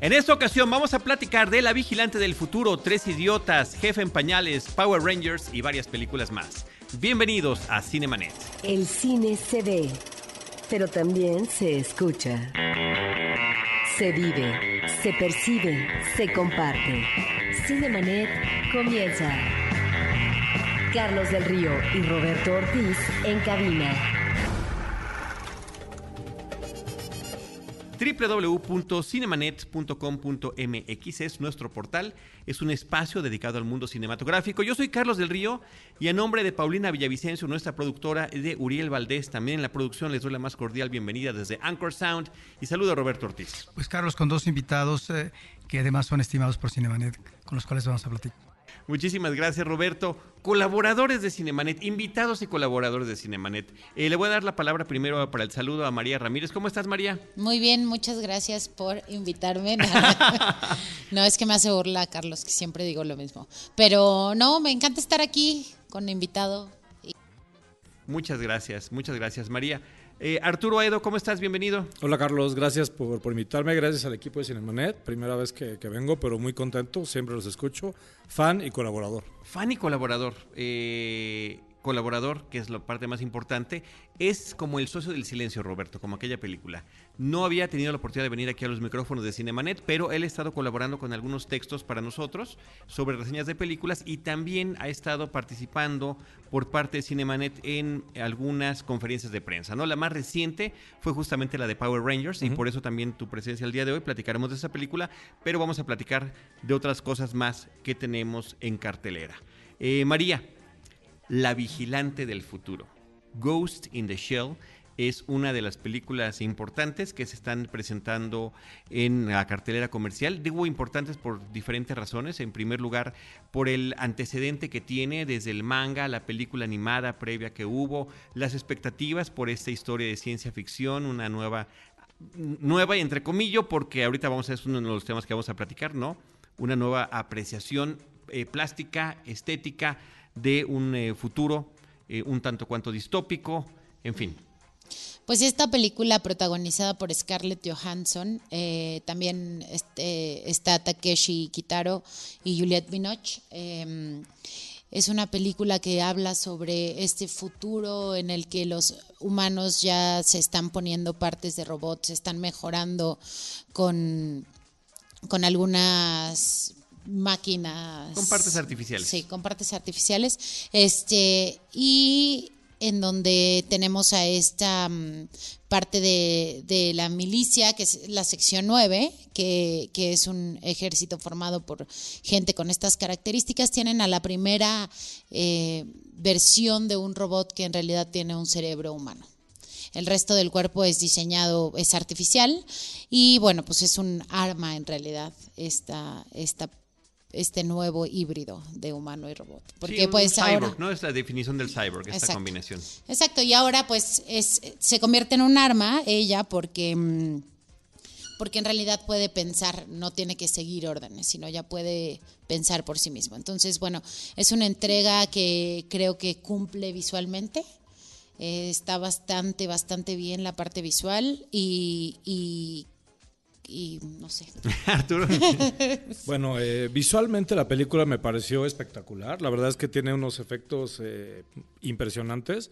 En esta ocasión vamos a platicar de La Vigilante del Futuro, Tres Idiotas, Jefe en Pañales, Power Rangers y varias películas más. Bienvenidos a Cinemanet. El cine se ve, pero también se escucha. Se vive, se percibe, se comparte. Cinemanet comienza. Carlos del Río y Roberto Ortiz en cabina. www.cinemanet.com.mx es nuestro portal, es un espacio dedicado al mundo cinematográfico. Yo soy Carlos del Río y a nombre de Paulina Villavicencio, nuestra productora, de Uriel Valdés, también en la producción les doy la más cordial bienvenida desde Anchor Sound y saludo a Roberto Ortiz. Pues Carlos, con dos invitados eh, que además son estimados por Cinemanet, con los cuales vamos a platicar. Muchísimas gracias, Roberto. Colaboradores de Cinemanet, invitados y colaboradores de Cinemanet. Eh, le voy a dar la palabra primero para el saludo a María Ramírez. ¿Cómo estás, María? Muy bien, muchas gracias por invitarme. no, es que me hace burla, Carlos, que siempre digo lo mismo. Pero no, me encanta estar aquí con invitado. Muchas gracias, muchas gracias, María. Eh, Arturo Edo, ¿cómo estás? Bienvenido. Hola Carlos, gracias por, por invitarme, gracias al equipo de Cinemanet, primera vez que, que, vengo, pero muy contento, siempre los escucho, fan y colaborador. Fan y colaborador. Eh, colaborador, que es la parte más importante, es como el socio del silencio, Roberto, como aquella película. No había tenido la oportunidad de venir aquí a los micrófonos de Cinemanet, pero él ha estado colaborando con algunos textos para nosotros sobre reseñas de películas y también ha estado participando por parte de Cinemanet en algunas conferencias de prensa. ¿no? La más reciente fue justamente la de Power Rangers uh -huh. y por eso también tu presencia el día de hoy. Platicaremos de esa película, pero vamos a platicar de otras cosas más que tenemos en cartelera. Eh, María, la Vigilante del Futuro. Ghost in the Shell es una de las películas importantes que se están presentando en la cartelera comercial. Digo importantes por diferentes razones. En primer lugar, por el antecedente que tiene desde el manga, la película animada previa que hubo, las expectativas por esta historia de ciencia ficción, una nueva, nueva y entre comillas, porque ahorita vamos a es uno de los temas que vamos a platicar, ¿no? Una nueva apreciación eh, plástica, estética de un eh, futuro eh, un tanto cuanto distópico, en fin. Pues esta película protagonizada por Scarlett Johansson, también este, está Takeshi Kitaro y Juliette Binoche. Eh, es una película que habla sobre este futuro en el que los humanos ya se están poniendo partes de robots, se están mejorando con, con algunas máquinas. Con partes artificiales. Sí, con partes artificiales. Este, y en donde tenemos a esta um, parte de, de, la milicia, que es la sección 9, que, que, es un ejército formado por gente con estas características. Tienen a la primera eh, versión de un robot que en realidad tiene un cerebro humano. El resto del cuerpo es diseñado, es artificial y bueno, pues es un arma en realidad esta, esta este nuevo híbrido de humano y robot. Porque sí, pues cyborg, ahora, ¿no? Es la definición del cyborg, esta exacto, combinación. Exacto, y ahora pues es, se convierte en un arma ella porque, mm, porque en realidad puede pensar, no tiene que seguir órdenes, sino ya puede pensar por sí mismo. Entonces, bueno, es una entrega que creo que cumple visualmente. Eh, está bastante, bastante bien la parte visual y, y y no sé. Arturo. bueno, eh, visualmente la película me pareció espectacular. La verdad es que tiene unos efectos eh, impresionantes.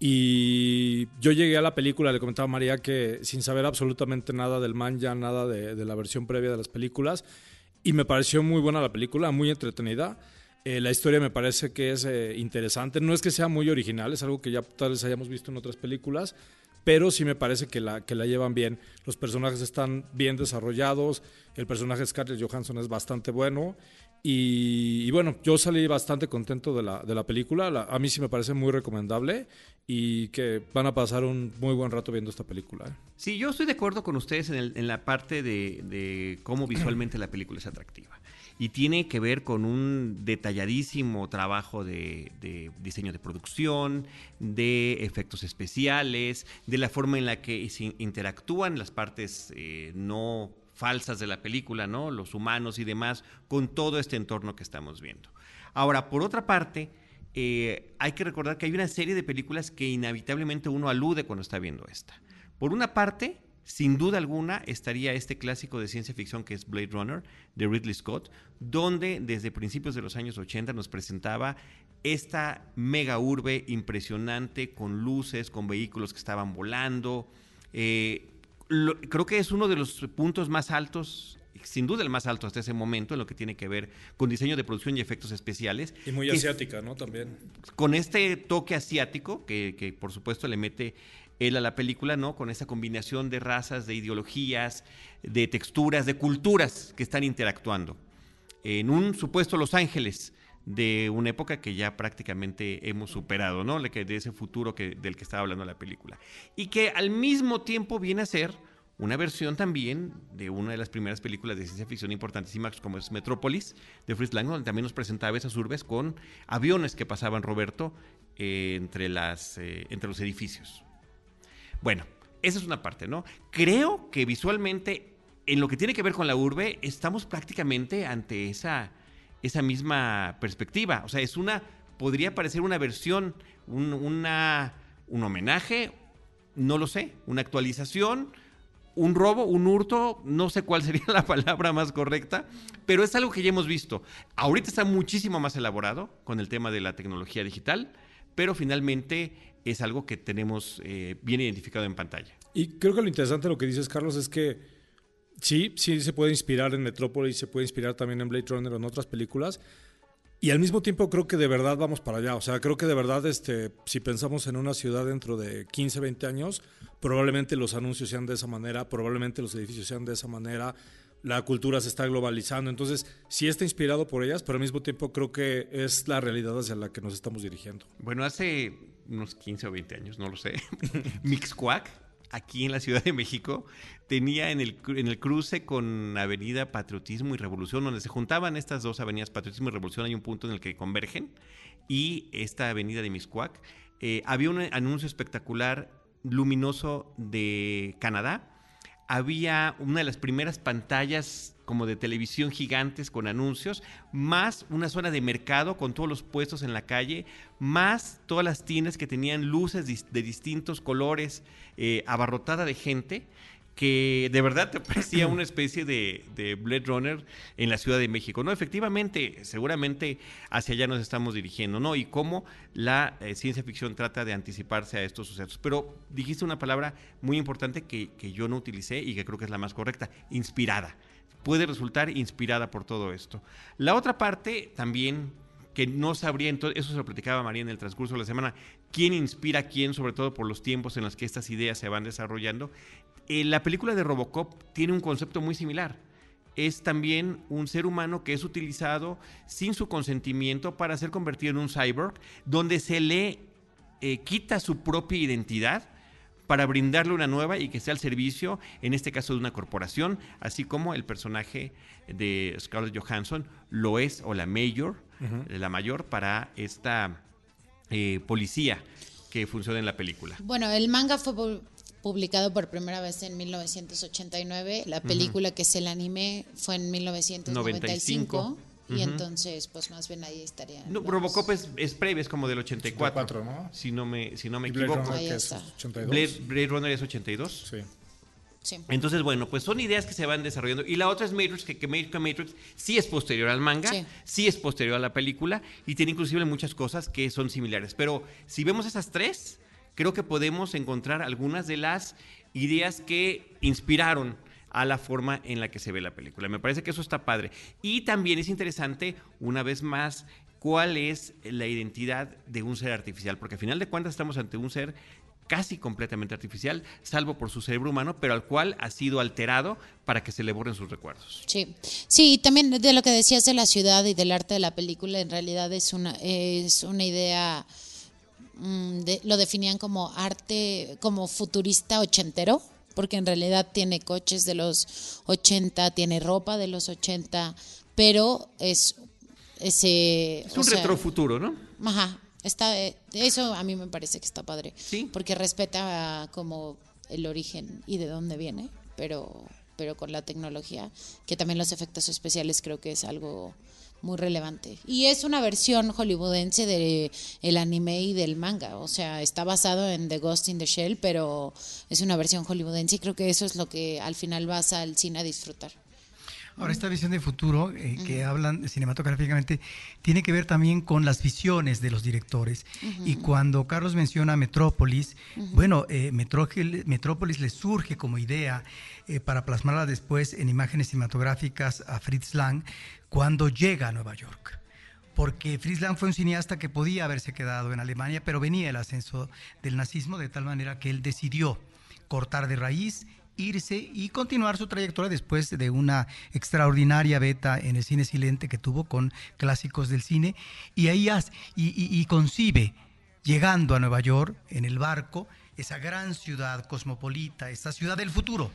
Y yo llegué a la película, le comentaba a María que sin saber absolutamente nada del manga, nada de, de la versión previa de las películas, y me pareció muy buena la película, muy entretenida. Eh, la historia me parece que es eh, interesante. No es que sea muy original, es algo que ya tal vez hayamos visto en otras películas, pero sí me parece que la, que la llevan bien. Los personajes están bien desarrollados, el personaje de Scarlett Johansson es bastante bueno y, bueno, yo salí bastante contento de la, de la película, la, a mí sí me parece muy recomendable y que van a pasar un muy buen rato viendo esta película. ¿eh? Sí, yo estoy de acuerdo con ustedes en, el, en la parte de cómo visualmente la película es atractiva y tiene que ver con un detalladísimo trabajo de, diseño de producción, de efectos especiales, de la forma en la que interactúan las partes eh, no falsas de la película, ¿no? Los humanos y demás, con todo este entorno que estamos viendo. Ahora, por otra parte, eh, hay que recordar que hay una serie de películas que inevitablemente uno alude cuando está viendo esta. Por una parte, sin duda alguna estaría este clásico de ciencia ficción que es Blade Runner de Ridley Scott, donde desde principios de los años 80 nos presentaba esta mega urbe impresionante con luces, con vehículos que estaban volando. Eh, lo- creo que es uno de los puntos más altos, sin duda el más alto hasta ese momento, en lo que tiene que ver con diseño de producción y efectos especiales. Y muy asiática, ¿no? También. con este toque asiático que, que, por supuesto le mete él a la película, ¿no? Con esa combinación de razas, de ideologías, de texturas, de culturas que están interactuando. En un supuesto Los Ángeles de una época que ya prácticamente hemos superado, ¿no? De ese futuro que, del que estaba hablando la película. Y que al mismo tiempo viene a ser una versión también de una de las primeras películas de ciencia ficción importantísimas como es Metrópolis de Fritz Lang, donde también nos presentaba esas urbes con aviones que pasaban, Roberto, eh, entre, las, eh, entre los edificios. Bueno, esa es una parte, ¿no? Creo que visualmente, en lo que tiene que ver con la urbe, estamos prácticamente ante esa, esa misma perspectiva. O sea, es una, podría parecer una versión, un, una, un homenaje, no lo sé, una actualización, un robo, un hurto, no sé cuál sería la palabra más correcta, pero es algo que ya hemos visto. Ahorita está muchísimo más elaborado con el tema de la tecnología digital, pero finalmente es algo que tenemos eh, bien identificado en pantalla. Y creo que lo interesante de lo que dices, Carlos, es que sí, sí se puede inspirar en Metrópolis, se puede inspirar también en Blade Runner o en otras películas. Y al mismo tiempo creo que de verdad vamos para allá. O sea, creo que de verdad, este, si pensamos en una ciudad dentro de 15, 20 años, probablemente los anuncios sean de esa manera, probablemente los edificios sean de esa manera, la cultura se está globalizando. Entonces, sí está inspirado por ellas, pero al mismo tiempo creo que es la realidad hacia la que nos estamos dirigiendo. Bueno, hace unos 15 o 20 años, no lo sé, Mixcuac, aquí en la Ciudad de México, tenía en el, en el cruce con Avenida Patriotismo y Revolución, donde se juntaban estas dos avenidas, Patriotismo y Revolución, hay un punto en el que convergen, y esta avenida de Mixcuac, eh, había un anuncio espectacular luminoso de Canadá, había una de las primeras pantallas como de televisión gigantes con anuncios, más una zona de mercado con todos los puestos en la calle, más todas las tiendas que tenían luces de distintos colores, eh, abarrotada de gente, que de verdad te parecía una especie de, de Blade Runner en la Ciudad de México. No, efectivamente, seguramente hacia allá nos estamos dirigiendo, ¿no? Y cómo la eh, ciencia ficción trata de anticiparse a estos sucesos. Pero dijiste una palabra muy importante que, que yo no utilicé y que creo que es la más correcta, inspirada. Puede resultar inspirada por todo esto. La otra parte también que no sabría, entonces, eso se lo platicaba María en el transcurso de la semana, quién inspira a quién, sobre todo por los tiempos en los que estas ideas se van desarrollando. Eh, la película de Robocop tiene un concepto muy similar. Es también un ser humano que es utilizado sin su consentimiento para ser convertido en un cyborg, donde se le eh, quita su propia identidad para brindarle una nueva y que sea al servicio, en este caso de una corporación, así como el personaje de Scarlett Johansson lo es, o la mayor, la mayor para esta eh, policía que funciona en la película. Bueno, el manga fue pu- publicado por primera vez en 1989. La película que es el anime fue en 1995. 95. Y entonces, pues más bien ahí estaría. No, Robocop es, es previo, es como del 84, 84, ¿no? si no me, si no me Y Blade equivoco. Runner, que es está. 82. Blade, Blade Runner es 82. Sí. Sí. Entonces, bueno, pues son ideas que se van desarrollando. Y la otra es Matrix, que, que Ma- que Matrix sí es posterior al manga, Sí. sí. es posterior a la película y tiene inclusive muchas cosas que son similares. Pero si vemos esas tres, creo que podemos encontrar algunas de las ideas que inspiraron a la forma en la que se ve la película. Me parece que eso está padre. Y también es interesante, una vez más, cuál es la identidad de un ser artificial, porque al final de cuentas estamos ante un ser casi completamente artificial, salvo por su cerebro humano, pero al cual ha sido alterado para que se le borren sus recuerdos. Sí, sí, y también de lo que decías de la ciudad y del arte de la película, en realidad es una, es una idea, mm, de- lo definían como arte, como futurista ochentero, porque en realidad tiene coches de los 80, tiene ropa de los 80, pero es ese... Es o un sea, retrofuturo, ¿no? Ajá, está, eh, eso a mí me parece que está padre. Sí. Porque respeta como el origen y de dónde viene, pero pero con la tecnología, que también los efectos especiales creo que es algo muy relevante. Y es una versión hollywoodense de el anime y del manga, o sea, está basado en The Ghost in the Shell, pero es una versión hollywoodense y creo que eso es lo que al final vas al cine a disfrutar. Ahora, esta visión de futuro eh, que hablan cinematográficamente tiene que ver también con las visiones de los directores. Y cuando Carlos menciona Metrópolis, bueno, eh, Metrópolis le surge como idea eh, para plasmarla después en imágenes cinematográficas a Fritz Lang cuando llega a Nueva York. Porque Fritz Lang fue un cineasta que podía haberse quedado en Alemania, pero venía el ascenso del nazismo de tal manera que él decidió cortar de raíz irse y continuar su trayectoria después de una extraordinaria beta en el cine silente que tuvo con clásicos del cine. Y ahí y, concibe llegando a Nueva York en el barco esa gran ciudad cosmopolita, esa ciudad del futuro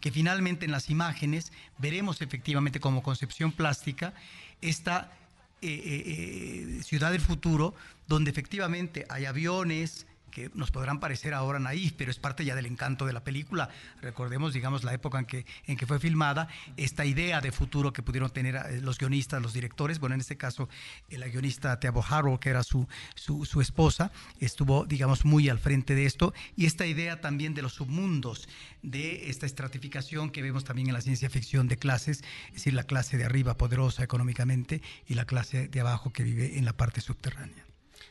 que finalmente en las imágenes veremos efectivamente como concepción plástica esta eh, eh, eh, ciudad del futuro donde efectivamente hay aviones, que nos podrán parecer ahora naif, pero es parte ya del encanto de la película. Recordemos, digamos, la época en que, en que fue filmada, esta idea de futuro que pudieron tener eh, los guionistas, los directores, bueno, en este caso, la guionista Teabo Harrow, que era su, su, esposa, estuvo, digamos, muy al frente de esto, y esta idea también de los submundos, de esta estratificación que vemos también en la ciencia ficción de clases, es decir, la clase de arriba poderosa económicamente y la clase de abajo que vive en la parte subterránea.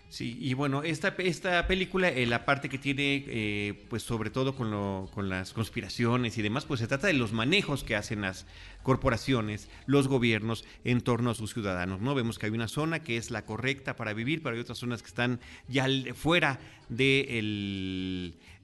Sí, y bueno, esta, esta película, eh, la parte que tiene, eh, pues sobre todo con, lo, con las conspiraciones y demás, pues se trata de los manejos que hacen las corporaciones, los gobiernos en torno a sus ciudadanos, ¿no? Vemos que hay una zona que es la correcta para vivir, pero hay otras zonas que están ya fuera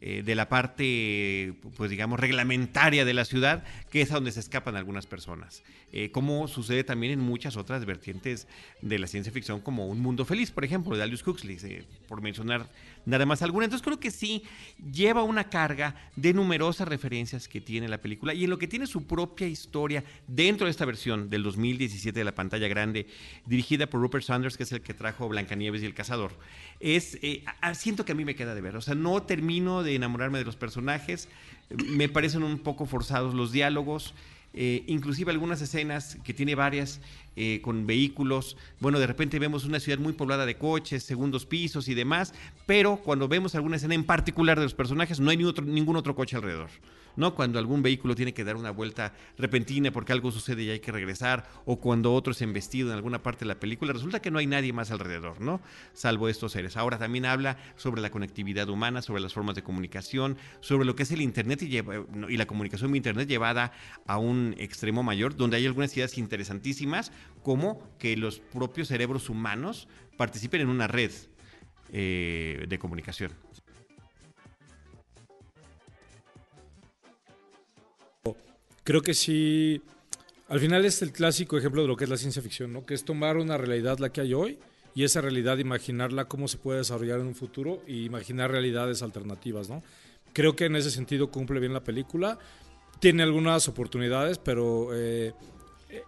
eh, de la parte, pues digamos, reglamentaria de la ciudad, que es a donde se escapan algunas personas. Eh, como sucede también en muchas otras vertientes de la ciencia ficción, como Un Mundo Feliz, por ejemplo, de Aldous Huxley, eh, por mencionar nada más alguna. Entonces creo que sí lleva una carga de numerosas referencias que tiene la película y en lo que tiene su propia historia dentro de esta versión del 2017 de la pantalla grande, dirigida por Rupert Sanders, que es el que trajo Blancanieves y el Cazador. Es, siento que a mí me queda de ver, o sea, no termino de enamorarme de los personajes. Me parecen un poco forzados los diálogos. Eh, inclusive algunas escenas que tiene varias eh, con vehículos. Bueno, de repente vemos una ciudad muy poblada de coches, segundos pisos y demás, pero cuando vemos alguna escena en particular de los personajes no hay ni otro, ningún otro coche alrededor. ¿No? Cuando algún vehículo tiene que dar una vuelta repentina porque algo sucede y hay que regresar, o cuando otro es embestido en alguna parte de la película, resulta que no hay nadie más alrededor, ¿no? Salvo estos seres. Ahora también habla sobre la conectividad humana, sobre las formas de comunicación, sobre lo que es el Internet y, la comunicación de Internet llevada a un extremo mayor, donde hay algunas ideas interesantísimas, como que los propios cerebros humanos participen en una red eh, de comunicación. Creo que sí, al final es el clásico ejemplo de lo que es la ciencia ficción, ¿no? Que es tomar una realidad la que hay hoy y esa realidad imaginarla cómo se puede desarrollar en un futuro y imaginar realidades alternativas, ¿no? Creo que en ese sentido cumple bien la película. Tiene algunas oportunidades, pero eh,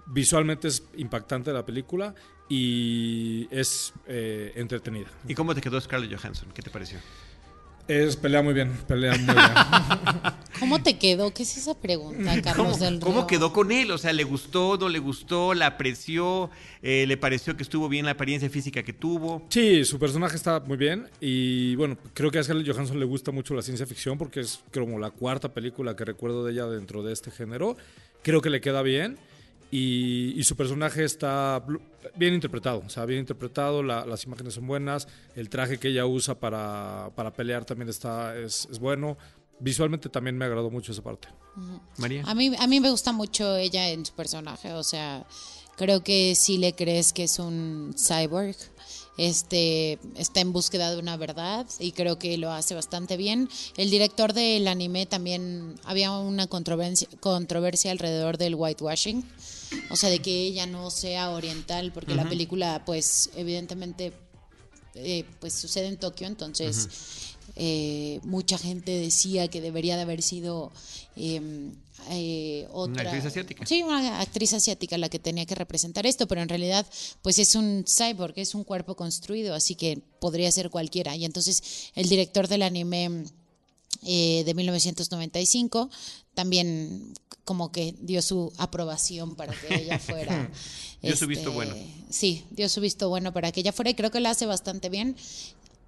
visualmente es impactante la película y es eh, entretenida. ¿Y cómo te quedó Scarlett Johansson? ¿Qué te pareció? Es, pelea muy bien, pelea muy bien. ¿Cómo te quedó? ¿Qué es esa pregunta, Carlos ¿Cómo, ¿Cómo quedó con él? O sea, ¿le gustó, no le gustó, la apreció, eh, le pareció que estuvo bien la apariencia física que tuvo? Sí, su personaje está muy bien y bueno, creo que a Scarlett Johansson le gusta mucho la ciencia ficción porque es como la cuarta película que recuerdo de ella dentro de este género. Creo que le queda bien. Y, su personaje está bien interpretado, o sea, bien interpretado, las imágenes son buenas, el traje que ella usa para, pelear también está, es, bueno. Visualmente también me agradó mucho esa parte. María. A mí, a mí me gusta mucho ella en su personaje, o sea, creo que si le crees que es un cyborg, este está en búsqueda de una verdad y creo que lo hace bastante bien. El director del anime también había una controversia, controversia alrededor del whitewashing, o sea, de que ella no sea oriental, porque la película, pues, evidentemente, eh, pues sucede en Tokio, entonces eh, mucha gente decía que debería de haber sido em, eh, otra. Una actriz asiática. Sí, una actriz asiática la que tenía que representar esto, pero en realidad, pues es un cyborg, es un cuerpo construido, así que podría ser cualquiera. Y entonces el director del anime de 1995 también como que dio su aprobación para que ella fuera. dio su visto bueno. Este, sí, dio su visto bueno para que ella fuera y creo que la hace bastante bien.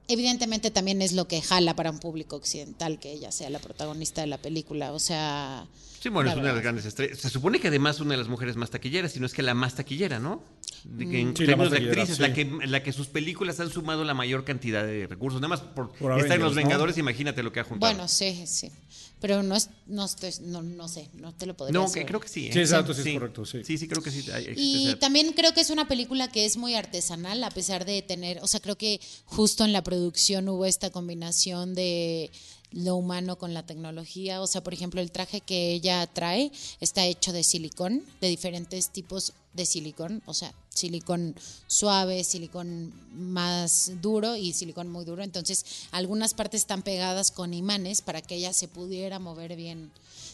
Evidentemente también es lo que jala para un público occidental que ella sea la protagonista de la película. O sea. Sí, bueno, es una de las grandes estrellas. Se supone que además una de las mujeres más taquilleras, si no es que la más taquillera, ¿no? De que en Sí, la más términos de actrices, sí. la, que, la que sus películas han sumado la mayor cantidad de recursos. Nada más por, Por estar en Los ¿no? Vengadores, imagínate lo que ha juntado. Bueno, sí, sí. Pero no es, no estoy, no, no sé, no te lo podría no, que creo que sí. ¿eh? Sí, exacto, sí es correcto, sí. Sí, sí, creo que sí. Y también creo que es una película que es muy artesanal, a pesar de tener, o sea, creo que justo en la producción hubo esta combinación de lo humano con la tecnología. O sea, por ejemplo, el traje que ella trae está hecho de silicón, de diferentes tipos de silicón, o sea, silicón suave, silicón más duro y silicón muy duro. Entonces, algunas partes están pegadas con imanes para que ella se pudiera mover bien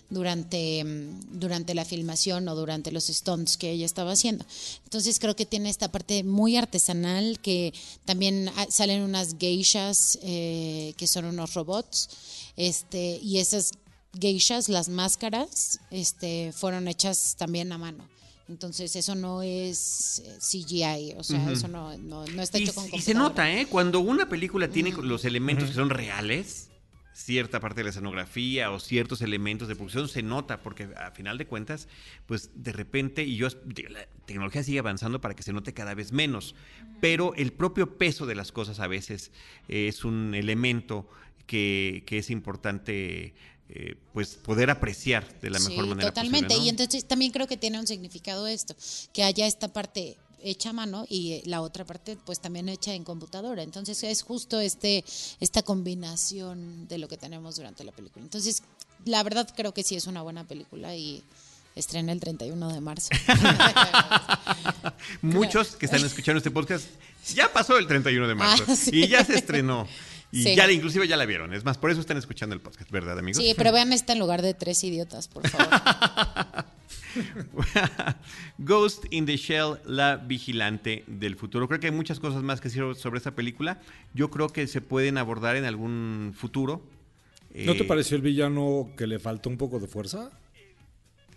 durante, mm, durante la filmación o durante los stunts que ella estaba haciendo. Entonces creo que tiene esta parte muy artesanal que también ah, salen unas geishas eh, que son unos robots este y esas geishas, las máscaras, este, fueron hechas también a mano. Entonces eso no es eh, CGI, o sea, eso no, no, no está Y, hecho con y se computadora. nota, ¿eh? Cuando una película tiene los elementos que son reales, cierta parte de la escenografía o ciertos elementos de producción, se nota, porque a final de cuentas, pues de repente, y yo, la tecnología sigue avanzando para que se note cada vez menos, pero el propio peso de las cosas a veces es un elemento que, que es importante. Eh, pues poder apreciar de la mejor Sí, manera totalmente. posible, ¿no? Y entonces también creo que tiene un significado esto, que haya esta parte hecha a mano y eh, la otra parte pues también hecha en computadora. Entonces es justo este esta combinación de lo que tenemos durante la película. Entonces, la verdad creo que sí es una buena película y estrena el 31 de marzo. Muchos que están escuchando este podcast ya pasó el 31 de marzo Ah, sí. y ya se estrenó. Y Sí. ya inclusive ya la vieron. Es más, por eso están escuchando el podcast, ¿verdad, amigos? sí, pero vean esta en lugar de tres idiotas, por favor. Ghost in the Shell, la vigilante del futuro. Creo que hay muchas cosas más que decir sobre esta película. Yo creo que se pueden abordar en algún futuro. ¿No te Eh, pareció el villano que le faltó un poco de fuerza?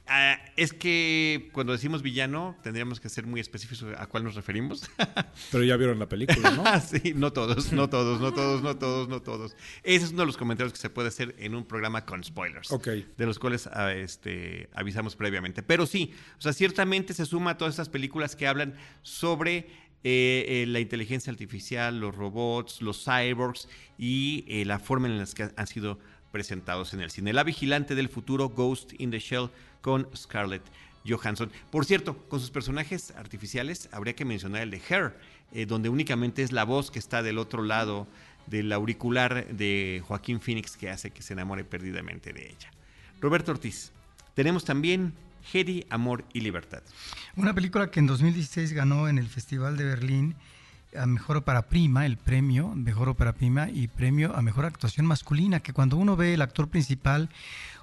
Ah, es que cuando decimos villano, tendríamos que ser muy específicos a cuál nos referimos. Pero ya vieron la película, ¿no? Ah, sí, no todos, no todos, no todos, no todos, no todos. Ese es uno de los comentarios que se puede hacer en un programa con spoilers. Ok. De los cuales ah, este, avisamos previamente. Pero sí, o sea, ciertamente se suma a todas estas películas que hablan sobre eh, eh, la inteligencia artificial, los robots, los cyborgs y eh, la forma en la que han sido presentados en el cine. La vigilante del futuro, Ghost in the Shell, con Scarlett Johansson. Por cierto, con sus personajes artificiales habría que mencionar el de Her, eh, donde únicamente es la voz que está del otro lado del auricular de Joaquín Phoenix que hace que se enamore perdidamente de ella. Roberto Ortiz, tenemos también Hedy, Amor y Libertad. Una película que en 2016 ganó en el Festival de Berlín a Mejor Ópera Prima, el premio Mejor Ópera Prima y premio a Mejor Actuación Masculina, que cuando uno ve el actor principal,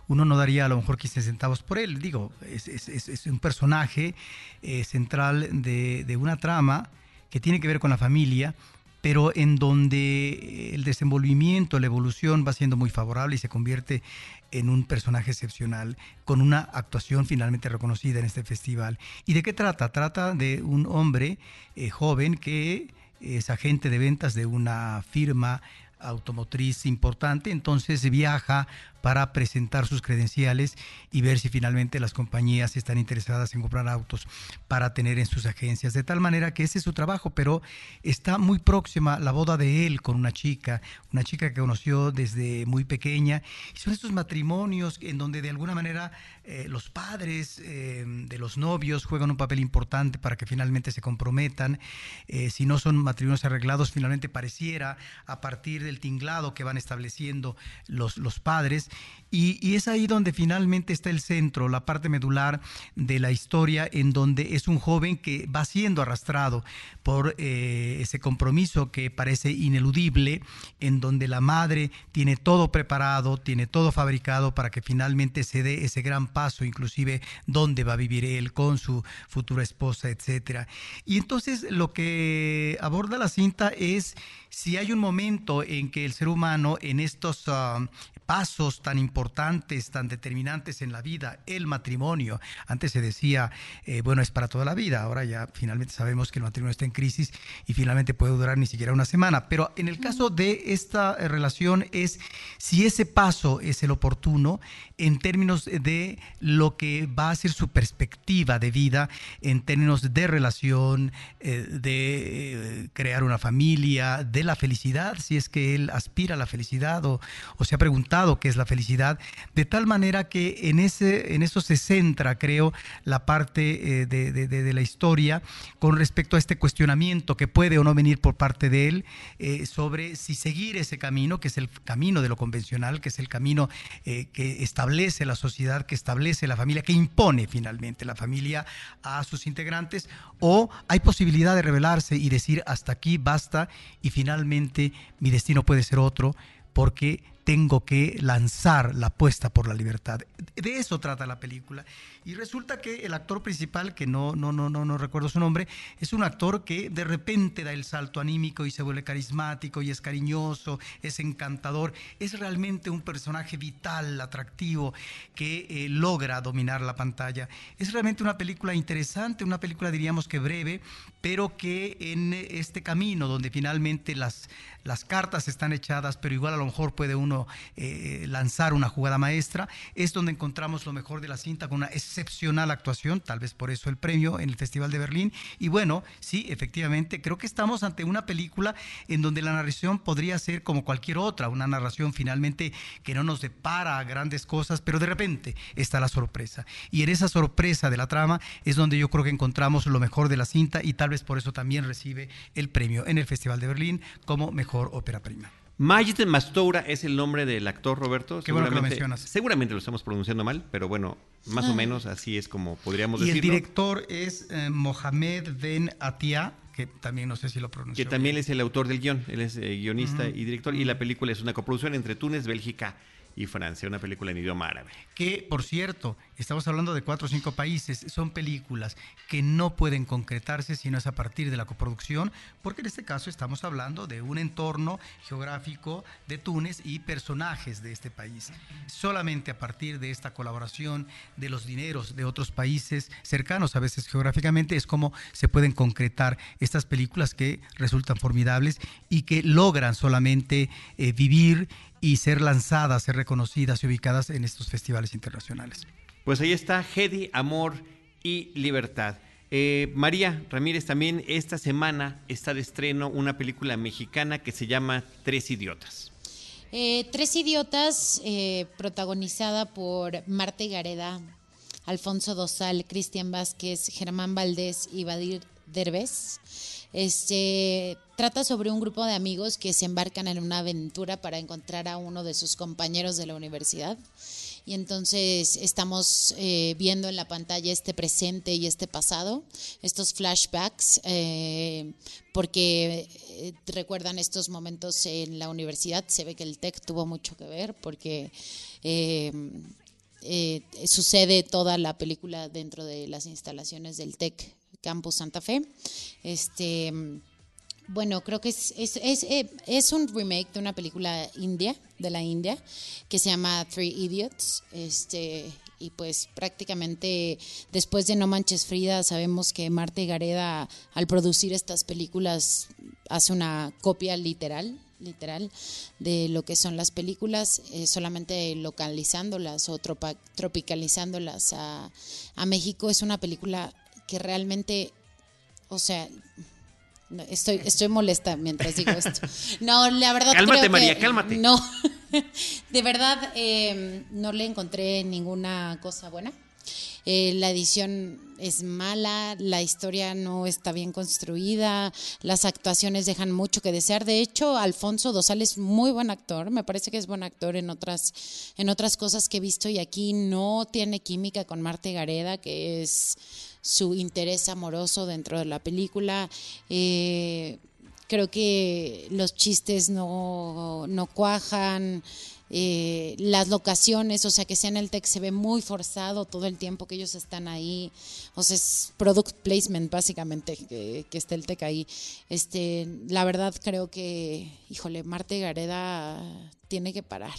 uno no daría a lo mejor 15 centavos por él. Digo, es, un personaje eh, central de, de una trama que tiene que ver con la familia, pero en donde el desenvolvimiento, la evolución va siendo muy favorable y se convierte en un personaje excepcional, con una actuación finalmente reconocida en este festival. ¿Y de qué trata? Trata de un hombre eh, joven que es agente de ventas de una firma automotriz importante, entonces viaja para presentar sus credenciales y ver si finalmente las compañías están interesadas en comprar autos para tener en sus agencias, de tal manera que ese es su trabajo, pero está muy próxima la boda de él con una chica, una chica que conoció desde muy pequeña, y son estos matrimonios en donde de alguna manera eh, los padres eh, de los novios juegan un papel importante para que finalmente se comprometan, Eh, si no son matrimonios arreglados, finalmente pareciera a partir del tinglado que van estableciendo los, los padres, y, es ahí donde finalmente está el centro, la parte medular de la historia, en donde es un joven que va siendo arrastrado por eh, ese compromiso que parece ineludible, en donde la madre tiene todo preparado, tiene todo fabricado para que finalmente se dé ese gran paso, inclusive dónde va a vivir él con su futura esposa, etcétera. Y entonces lo que aborda la cinta es si hay un momento en que el ser humano en estos ah, pasos tan importantes, tan determinantes en la vida, el matrimonio. Antes se decía, eh, bueno, es para toda la vida, ahora ya finalmente sabemos que el matrimonio está en crisis y finalmente puede durar ni siquiera una semana. Pero en el caso de esta eh, relación es si ese paso es el oportuno en términos de lo que va a ser su perspectiva de vida, en términos de relación, eh, de crear una familia, de la felicidad, si es que él aspira a la felicidad o, se ha preguntado qué es la felicidad, de tal manera que en, ese, en eso se centra, creo, la parte eh, de, la historia con respecto a este cuestionamiento que puede o no venir por parte de él eh, sobre si seguir ese camino, que es el camino de lo convencional, que es el camino eh, que establece la sociedad, que establece la familia, que impone finalmente la familia a sus integrantes, o hay posibilidad de rebelarse y decir hasta aquí basta y finalmente mi destino puede ser otro porque tengo que lanzar la apuesta por la libertad. De eso trata la película. Y resulta que el actor principal, que no, no, no, no, no recuerdo su nombre, es un actor que de repente da el salto anímico y se vuelve carismático y es cariñoso, es encantador. Es realmente un personaje vital, atractivo, que eh, logra dominar la pantalla. Es realmente una película interesante, una película diríamos que breve, pero que en este camino donde finalmente las, las cartas están echadas, pero igual a lo mejor puede uno eh, lanzar una jugada maestra. Es donde encontramos lo mejor de la cinta con una excepcional actuación, tal vez por eso el premio en el Festival de Berlín. Y bueno, sí, efectivamente, creo que estamos ante una película en donde la narración podría ser como cualquier otra, una narración finalmente que no nos depara grandes cosas, pero de repente está la sorpresa. Y en esa sorpresa de la trama es donde yo creo que encontramos lo mejor de la cinta y tal vez por eso también recibe el premio en el Festival de Berlín como mejor ópera prima. Majid Mastoura es el nombre del actor, Roberto. Qué bueno que lo mencionas. Seguramente lo estamos pronunciando mal, pero bueno, más o ah. menos así es como podríamos decirlo. Y el director es eh, Mohamed Ben Atia, que también no sé si lo pronunció. Que también es el autor del guion, él es eh, guionista y director, y la película es una coproducción entre Túnez, Bélgica y Francia, una película en idioma árabe. Que, por cierto, estamos hablando de cuatro o cinco países, son películas que no pueden concretarse sino es a partir de la coproducción, porque en este caso estamos hablando de un entorno geográfico de Túnez y personajes de este país. Solamente a partir de esta colaboración de los dineros de otros países cercanos a veces geográficamente es como se pueden concretar estas películas que resultan formidables y que logran solamente eh, vivir y ser lanzadas, ser reconocidas y ubicadas en estos festivales internacionales. Pues ahí está Hedy, Amor y Libertad. Eh, María Ramírez también esta semana está de estreno una película mexicana que se llama Tres Idiotas. Eh, Tres Idiotas, eh, protagonizada por Marta Gareda, Alfonso Dosal, Cristian Vázquez, Germán Valdés y Badir Derbez. Este, trata sobre un grupo de amigos que se embarcan en una aventura para encontrar a uno de sus compañeros de la universidad. Y entonces estamos eh, viendo en la pantalla este presente y este pasado, estos flashbacks, eh, porque eh, recuerdan estos momentos en la universidad. Se ve que el TEC tuvo mucho que ver porque sucede toda la película dentro de las instalaciones del TEC Campus Santa Fe. Este, bueno, creo que es, es, eh, es, un remake de una película india, de la India, que se llama Three Idiots. Este, y pues prácticamente después de No Manches Frida sabemos que Marta Gareda al producir estas películas hace una copia literal literal de lo que son las películas, eh, solamente localizándolas o tropicalizándolas a, a México. Es una película que realmente, o sea, estoy, estoy molesta mientras digo esto. No, la verdad. Cálmate, María, cálmate. No, de verdad em, no le encontré ninguna cosa buena. Eh, la edición es mala, la historia no está bien construida, las actuaciones dejan mucho que desear. De hecho, Alfonso Dosal es muy buen actor, me parece que es buen actor en otras, en otras cosas que he visto y aquí no tiene química con Marte Gareda, que es su interés amoroso dentro de la película. Eh, creo que los chistes no, no cuajan. eh, las locaciones, o sea, que sea en el TEC se ve muy forzado todo el tiempo que ellos están ahí, o sea, es product placement básicamente que, que esté el TEC ahí. Este, la verdad creo que, híjole, Marte Gareda tiene que parar.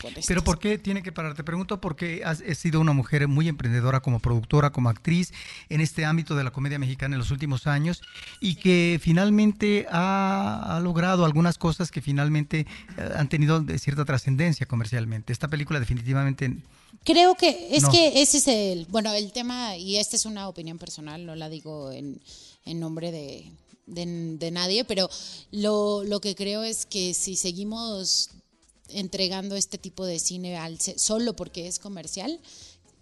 Con Pero ¿por qué tiene que parar? Te pregunto porque has, sido una mujer muy emprendedora como productora, como actriz en este ámbito de la comedia mexicana en los últimos años y que finalmente ha, ha logrado algunas cosas que finalmente eh, han tenido cierta trascendencia comercialmente. Esta película definitivamente... Creo que es que ese es el, bueno, el tema, y esta es una opinión personal, no la digo en, en nombre de, de, de, nadie, pero lo, lo que creo es que si seguimos entregando este tipo de cine solo porque es comercial,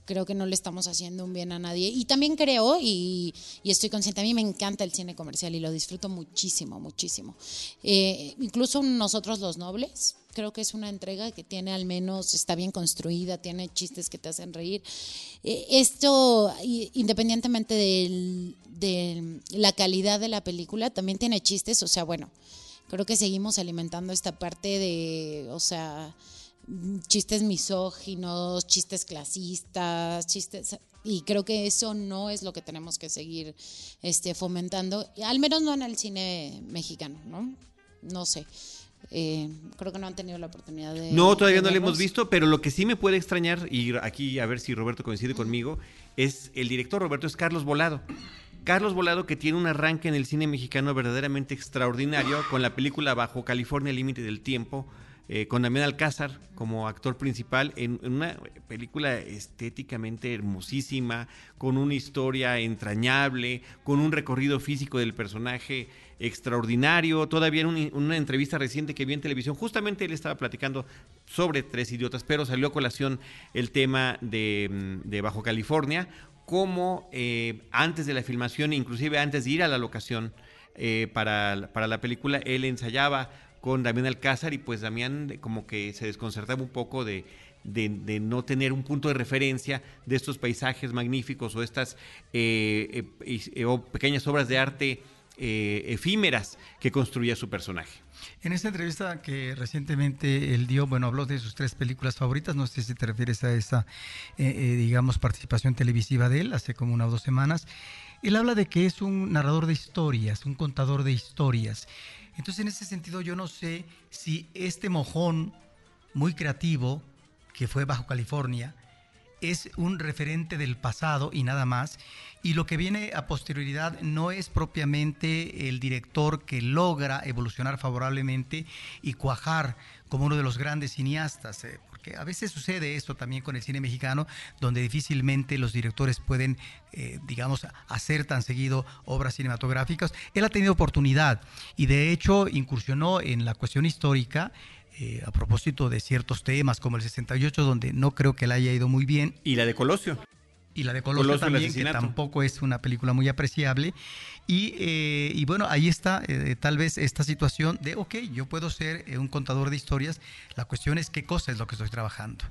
creo que no le estamos haciendo un bien a nadie. Y también creo, y, estoy consciente, a mí me encanta el cine comercial y lo disfruto muchísimo, muchísimo. Eh, incluso nosotros los nobles, creo que es una entrega que tiene al menos, está bien construida, tiene chistes que te hacen reír. Eh, esto, independientemente de la calidad de la película, también tiene chistes, o sea, bueno creo que seguimos alimentando esta parte de, o sea, chistes misóginos, chistes clasistas, chistes y creo que eso no es lo que tenemos que seguir este fomentando, al menos no en el cine mexicano, ¿no? No sé. Eh, creo que no han tenido la oportunidad de. No, todavía no lo hemos visto, pero lo que sí me puede extrañar, y aquí a ver si Roberto coincide conmigo, es el director Roberto es Carlos Volado. Carlos Volado que tiene un arranque en el cine mexicano verdaderamente extraordinario con la película Bajo California Límite del Tiempo, eh, con Damián Alcázar como actor principal en, una película estéticamente hermosísima, con una historia entrañable, con un recorrido físico del personaje extraordinario. Todavía en una entrevista reciente que vi en televisión, justamente él estaba platicando sobre Tres Idiotas, pero salió a colación el tema de, mm, de Bajo California, cómo eh, antes de la filmación, inclusive antes de ir a la locación eh, para, la película, él ensayaba con Damián Alcázar y pues Damián como que se desconcertaba un poco de, no tener un punto de referencia de estos paisajes magníficos o estas eh, pequeñas obras de arte efímeras que construía su personaje. En esta entrevista que recientemente él dio, bueno, habló de sus tres películas favoritas, no sé si te refieres a esa, eh, eh, digamos, participación televisiva de él hace como una o dos semanas. Él habla de que es un narrador de historias, un contador de historias. Entonces, en ese sentido, yo no sé si este mojón muy creativo que fue bajo California, es un referente del pasado y nada más. Y lo que viene a posterioridad no es propiamente el director que logra evolucionar favorablemente y cuajar como uno de los grandes cineastas. Eh, porque a veces sucede esto también con el cine mexicano, donde difícilmente los directores pueden, eh, digamos, hacer tan seguido obras cinematográficas. Él ha tenido oportunidad y de hecho incursionó en la cuestión histórica eh, a propósito de ciertos temas como el 68, donde no creo que le haya ido muy bien. Y la de Colosio. Y la de Colosio, también, que tampoco es una película muy apreciable. Y, eh, y bueno, ahí está eh, tal vez esta situación de, ok, yo puedo ser un contador de historias, la cuestión es qué cosa es lo que estoy trabajando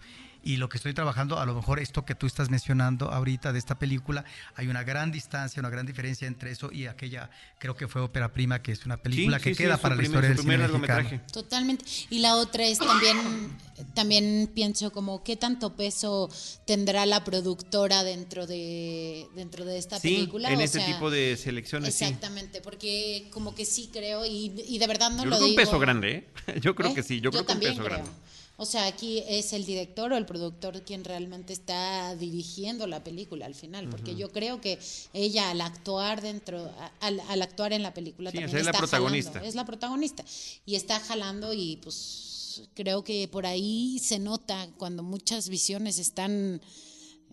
y lo que estoy trabajando, a lo mejor esto que tú estás mencionando ahorita de esta película, hay una gran distancia, una gran diferencia entre eso y aquella, creo que fue Ópera Prima, que es una película que queda para la historia del cine mexicano. Totalmente. Y la otra es también, también pienso como qué tanto peso tendrá la productora dentro de, dentro de esta película. en este tipo de selecciones. Exactamente, porque como que sí creo, y, de verdad no yo lo creo digo. un peso grande, ¿eh? Yo creo que sí, yo, creo que un peso grande. O sea, aquí es el director o el productor quien realmente está dirigiendo la película al final, porque yo creo que ella al actuar dentro, al, actuar en la película también es la protagonista. es la protagonista y está jalando y pues creo que por ahí se nota cuando muchas visiones están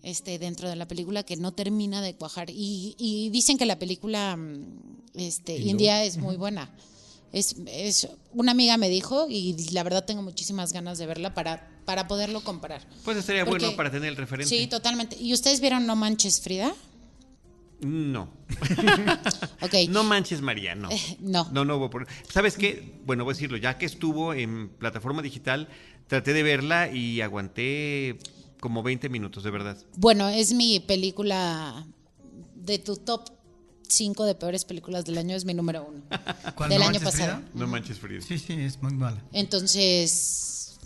este, dentro de la película que no termina de cuajar y, dicen que la película mm, este, India es muy buena. Es, es, una amiga me dijo y la verdad tengo muchísimas ganas de verla para, para poderlo comparar. Pues estaría bueno para tener el referente. Sí, totalmente. ¿Y ustedes vieron No Manches Frida? No. No manches María, no. no. No, no. Por... ¿Sabes qué? Bueno, voy a decirlo, ya que estuvo en plataforma digital, traté de verla y aguanté como 20 minutos, de verdad. Bueno, es mi película de tu top cinco de peores películas del año es mi número uno. ¿Cuál, del año pasado. No manches Frida. Sí, sí, es muy mala. Entonces,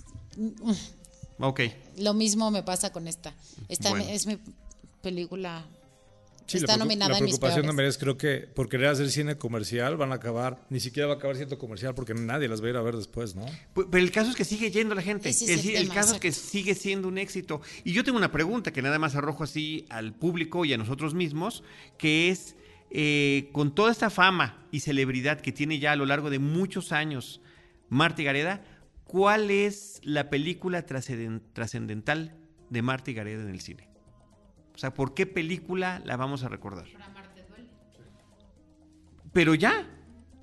Ok. Lo mismo me pasa con esta. Esta Bueno. es mi película. Sí, la está preocu- nominada la en mis preocupación es creo que por querer hacer cine comercial van a acabar, ni siquiera va a acabar siendo comercial porque nadie las va a ir a ver después, ¿no? Pero el caso es que sigue yendo la gente. Ese es el, el el tema, caso es que sigue siendo un éxito. Y yo tengo una pregunta que nada más arrojo así al público y a nosotros mismos, que es, eh, con toda esta fama y celebridad que tiene ya a lo largo de muchos años Marta y Gareda, ¿cuál es la película trascenden- trascendental de Marta y Gareda en el cine? O sea, ¿por qué película la vamos a recordar? Pero ya.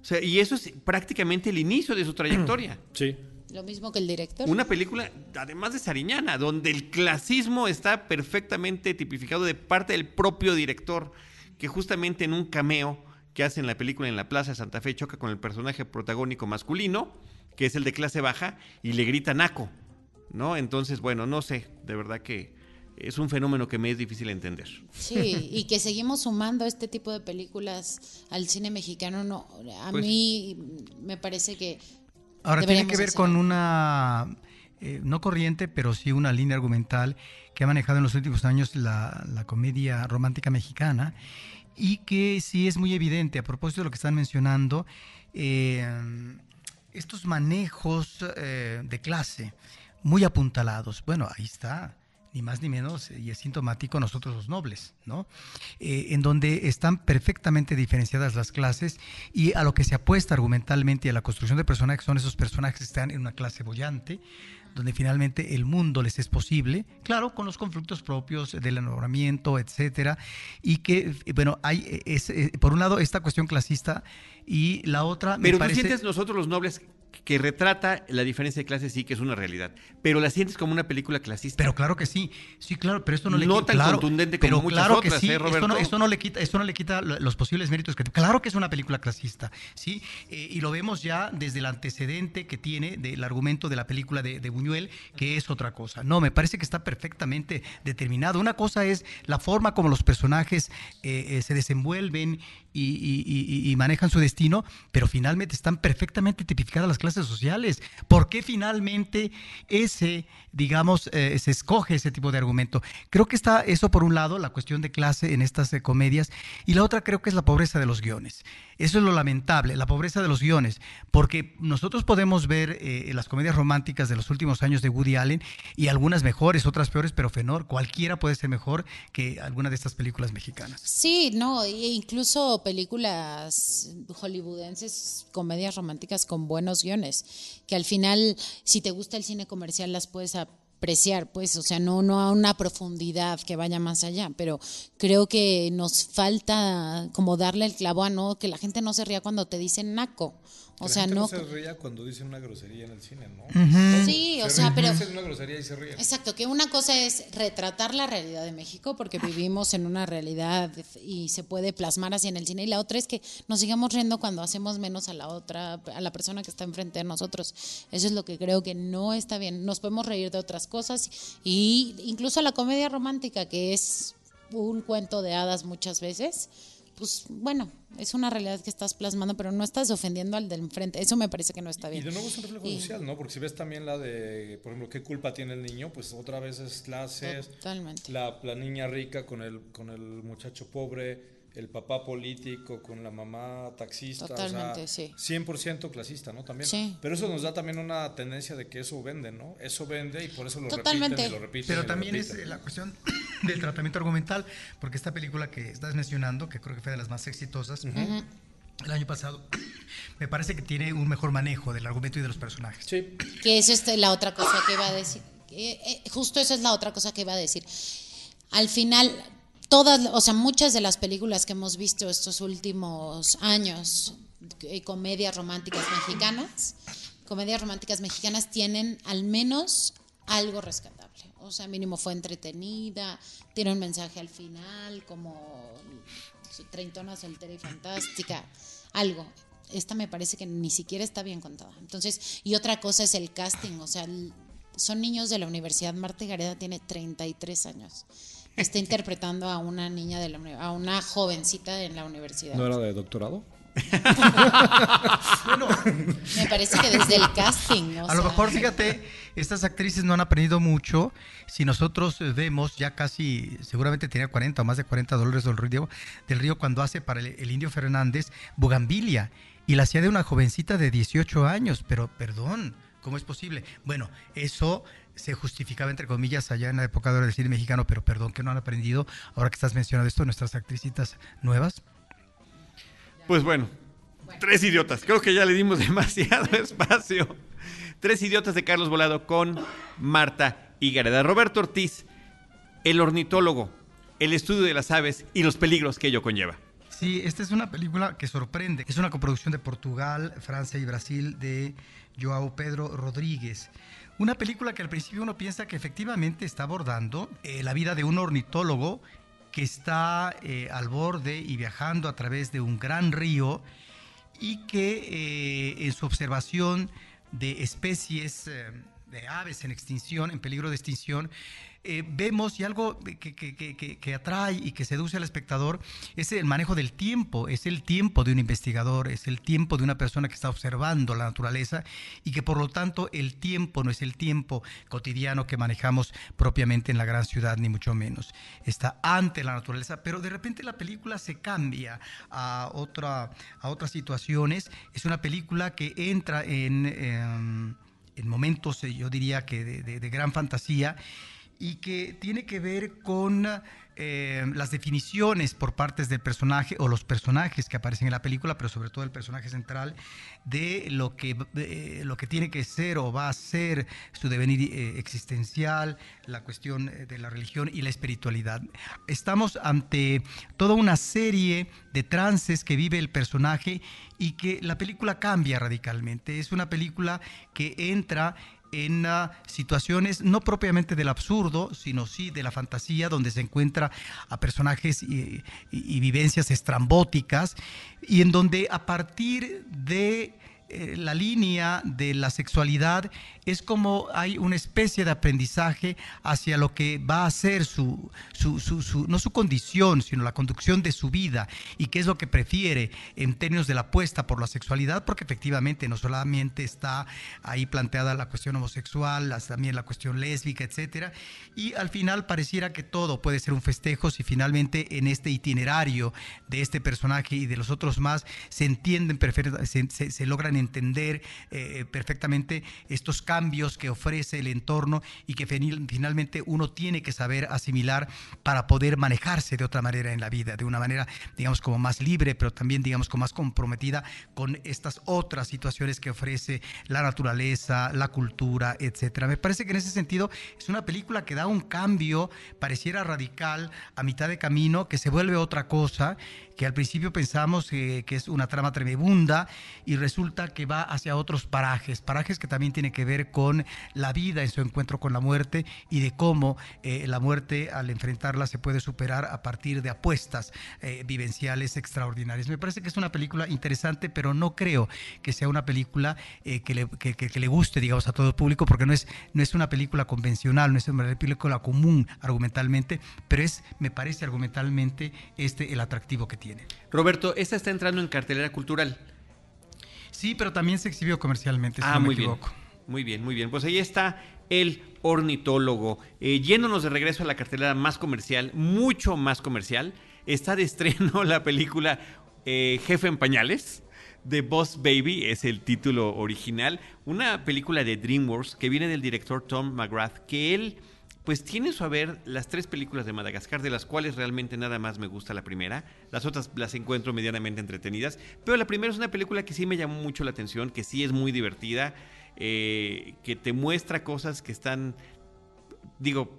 O sea, y eso es prácticamente el inicio de su trayectoria. Sí. Lo mismo que el director. Una película, además de Sariñana, donde el clasismo está perfectamente tipificado de parte del propio director, que justamente en un cameo que hace en la película en la Plaza de Santa Fe choca con el personaje protagónico masculino, que es el de clase baja, y le grita naco, ¿no? Entonces, bueno, no sé, de verdad que es un fenómeno que me es difícil entender. Sí, y que seguimos sumando este tipo de películas al cine mexicano, no, a Pues- mí me parece que Ahora tiene que ver hacer con una, eh, no corriente, pero sí una línea argumental que ha manejado en los últimos años la, comedia romántica mexicana y que sí es muy evidente a propósito de lo que están mencionando, eh, estos manejos eh, de clase muy apuntalados. Bueno, ahí está. Ni más ni menos, y es sintomático nosotros los nobles, ¿no? Eh, en donde están perfectamente diferenciadas las clases y a lo que se apuesta argumentalmente y a la construcción de personajes son esos personajes que están en una clase bollante, donde finalmente el mundo les es posible, claro, con los conflictos propios del enamoramiento, etcétera, y que, eh, bueno, hay, eh, es, eh, por un lado, esta cuestión clasista y la otra, me Pero tú parece... sientes nosotros los nobles que retrata la diferencia de clases, sí, que es una realidad, pero la sientes como una película clasista. Pero claro que sí, sí, claro, pero esto no le No quita tan claro, contundente como pero muchas claro otras, que sí, ¿eh, esto, no, esto no le quita, esto no le quita lo- los posibles méritos que claro que es una película clasista, sí, Eh, y lo vemos ya desde el antecedente que tiene del argumento de la película de, de Buñuel, que es otra cosa. No, me parece que está perfectamente determinado. Una cosa es la forma como los personajes eh, eh, se desenvuelven y, y- y- y manejan su destino, pero finalmente están perfectamente tipificadas las clases sociales. ¿Por qué finalmente ese, digamos, eh, se escoge ese tipo de argumento? Creo que está eso por un lado, la cuestión de clase en estas eh, comedias, y la otra creo que es la pobreza de los guiones. Eso es lo lamentable, la pobreza de los guiones, porque nosotros podemos ver eh, las comedias románticas de los últimos años de Woody Allen y algunas mejores, otras peores, pero Fenor, cualquiera puede ser mejor que alguna de estas películas mexicanas. Sí, no, e incluso películas hollywoodenses, comedias románticas con buenos guiones, que al final, si te gusta el cine comercial, las puedes apreciar, pues, o sea, no, no a una profundidad que vaya más allá, pero creo que nos falta como darle el clavo a no, que la gente no se ría cuando te dicen naco. O La sea, gente no. se ría cuando dicen una grosería en el cine, ¿no? Sí, o Se sea, pero. Dicen una grosería y se ríen. Exacto, que una cosa es retratar la realidad de México, porque vivimos en una realidad y se puede plasmar así en el cine, y la otra es que nos sigamos riendo cuando hacemos menos a la otra, a la persona que está enfrente de nosotros. Eso es lo que creo que no está bien. Nos podemos reír de otras cosas, y incluso la comedia romántica, que es un cuento de hadas muchas veces. Pues bueno, es una realidad que estás plasmando, pero no estás ofendiendo al del enfrente. Eso me parece que no está Y bien. de nuevo es un reflejo Y- social, ¿no? Porque si ves también la de, por ejemplo, ¿qué culpa tiene el niño? Pues otra vez es clases, Totalmente. la, la niña rica con el, con el muchacho pobre, el papá político con la mamá taxista. Totalmente, o sea, sí. 100% clasista, ¿no? También. Sí. Pero eso nos da también una tendencia de que eso vende, ¿no? Eso vende y por eso lo Totalmente. repiten y lo repiten. Pero también es repiten. eh, la cuestión del tratamiento argumental, porque esta película que estás mencionando, que creo que fue de las más exitosas, el año pasado, me parece que tiene un mejor manejo del argumento y de los personajes. Sí. Que eso es la otra cosa que iba a decir. Eh, eh, justo eso es la otra cosa que iba a decir. Al final, todas, o sea, muchas de las películas que hemos visto estos últimos años, eh, comedias románticas mexicanas, comedias románticas mexicanas tienen al menos algo rescatable. O sea, mínimo fue entretenida, tiene un mensaje al final, como treintona soltera y fantástica, algo. Esta me parece que ni siquiera está bien contada. Entonces, y otra cosa es el casting, o sea, son niños de la universidad. Marta Gareda tiene 33 años. Está interpretando a una niña de la a una jovencita en la universidad. ¿No era de doctorado? Me parece que desde el casting, o A lo mejor, fíjate, estas actrices no han aprendido mucho. Si nosotros vemos, ya casi, seguramente tenía 40 o más de 40 dólares del río, del río cuando hace para el, Indio Fernández Bugambilia. Y la hacía de una jovencita de 18 años. Pero, perdón, ¿cómo es posible? Bueno, eso se justificaba entre comillas allá en la época del cine mexicano, pero perdón que no han aprendido, ahora que estás mencionando esto, nuestras actricitas nuevas. Pues bueno, tres idiotas, creo que ya le dimos demasiado espacio. Tres idiotas de Carlos Volado con Marta Gareda. Roberto Ortiz, el ornitólogo, el estudio de las aves y los peligros que ello conlleva. Sí, esta es una película que sorprende. Es una coproducción de Portugal, Francia y Brasil de Joao Pedro Rodríguez. Una película que al principio uno piensa que efectivamente está abordando eh, la vida de un ornitólogo que está eh, al borde y viajando a través de un gran río y que eh, en su observación de especies de aves en extinción, en peligro de extinción, eh, vemos y algo que, atrae y que seduce al espectador es el manejo del tiempo, es el tiempo de un investigador, es el tiempo de una persona que está observando la naturaleza y que por lo tanto el tiempo no es el tiempo cotidiano que manejamos propiamente en la gran ciudad, ni mucho menos. Está ante la naturaleza, pero de repente la película se cambia a, otra, a otras situaciones. Es una película que entra en... Em, en momentos, eh, yo diría que de gran fantasía, y que tiene que ver con eh, las definiciones por partes del personaje o los personajes que aparecen en la película, pero sobre todo el personaje central, de lo que, lo que tiene que ser o va a ser su devenir eh, existencial, la cuestión eh, de la religión y la espiritualidad. Estamos ante toda una serie de trances que vive el personaje y que la película cambia radicalmente. Es una película que entra en situaciones no propiamente del absurdo, sino sí de la fantasía, donde se encuentra a personajes y, y vivencias estrambóticas, y en donde a partir de eh, la línea de la sexualidad es como hay una especie de aprendizaje hacia lo que va a ser su, su, no su condición, sino la conducción de su vida y qué es lo que prefiere en términos de la apuesta por la sexualidad, porque efectivamente no solamente está ahí planteada la cuestión homosexual, también la cuestión lésbica, etcétera, y al final pareciera que todo puede ser un festejo si finalmente en este itinerario de este personaje y de los otros más se entienden, se logran entender eh, perfectamente estos cambios que ofrece el entorno y que finalmente uno tiene que saber asimilar para poder manejarse de otra manera en la vida, de una manera, digamos, como más libre, pero también, digamos, como más comprometida con estas otras situaciones que ofrece la naturaleza, la cultura, etcétera. Me parece que en ese sentido es una película que da un cambio, pareciera radical, a mitad de camino, que se vuelve otra cosa que al principio pensamos que es una trama tremebunda y resulta que va hacia otros parajes, parajes que también tienen que ver con la vida en su encuentro con la muerte y de cómo eh, la muerte al enfrentarla se puede superar a partir de apuestas eh, vivenciales extraordinarias. Me parece que es una película interesante, pero no creo que sea una película eh, que, le, que, le guste, digamos, a todo el público, porque no es, no es una película convencional, no es una película común argumentalmente, pero es, me parece argumentalmente, este el atractivo que tiene. Roberto, esta está entrando en cartelera cultural. Sí, pero también se exhibió comercialmente. ah, muy bien. Muy bien, muy bien. Pues ahí está el ornitólogo. Eh, yéndonos de regreso a la cartelera más comercial, mucho más comercial, está de estreno la película eh, Jefe en Pañales. The Boss Baby es el título original. Una película de DreamWorks que viene del director Tom McGrath, que él pues tiene su haber las tres películas de Madagascar, de las cuales realmente nada más me gusta la primera. Las otras las encuentro medianamente entretenidas. Pero la primera es una película que sí me llamó mucho la atención, que sí es muy divertida, eh, que te muestra cosas que están. Digo,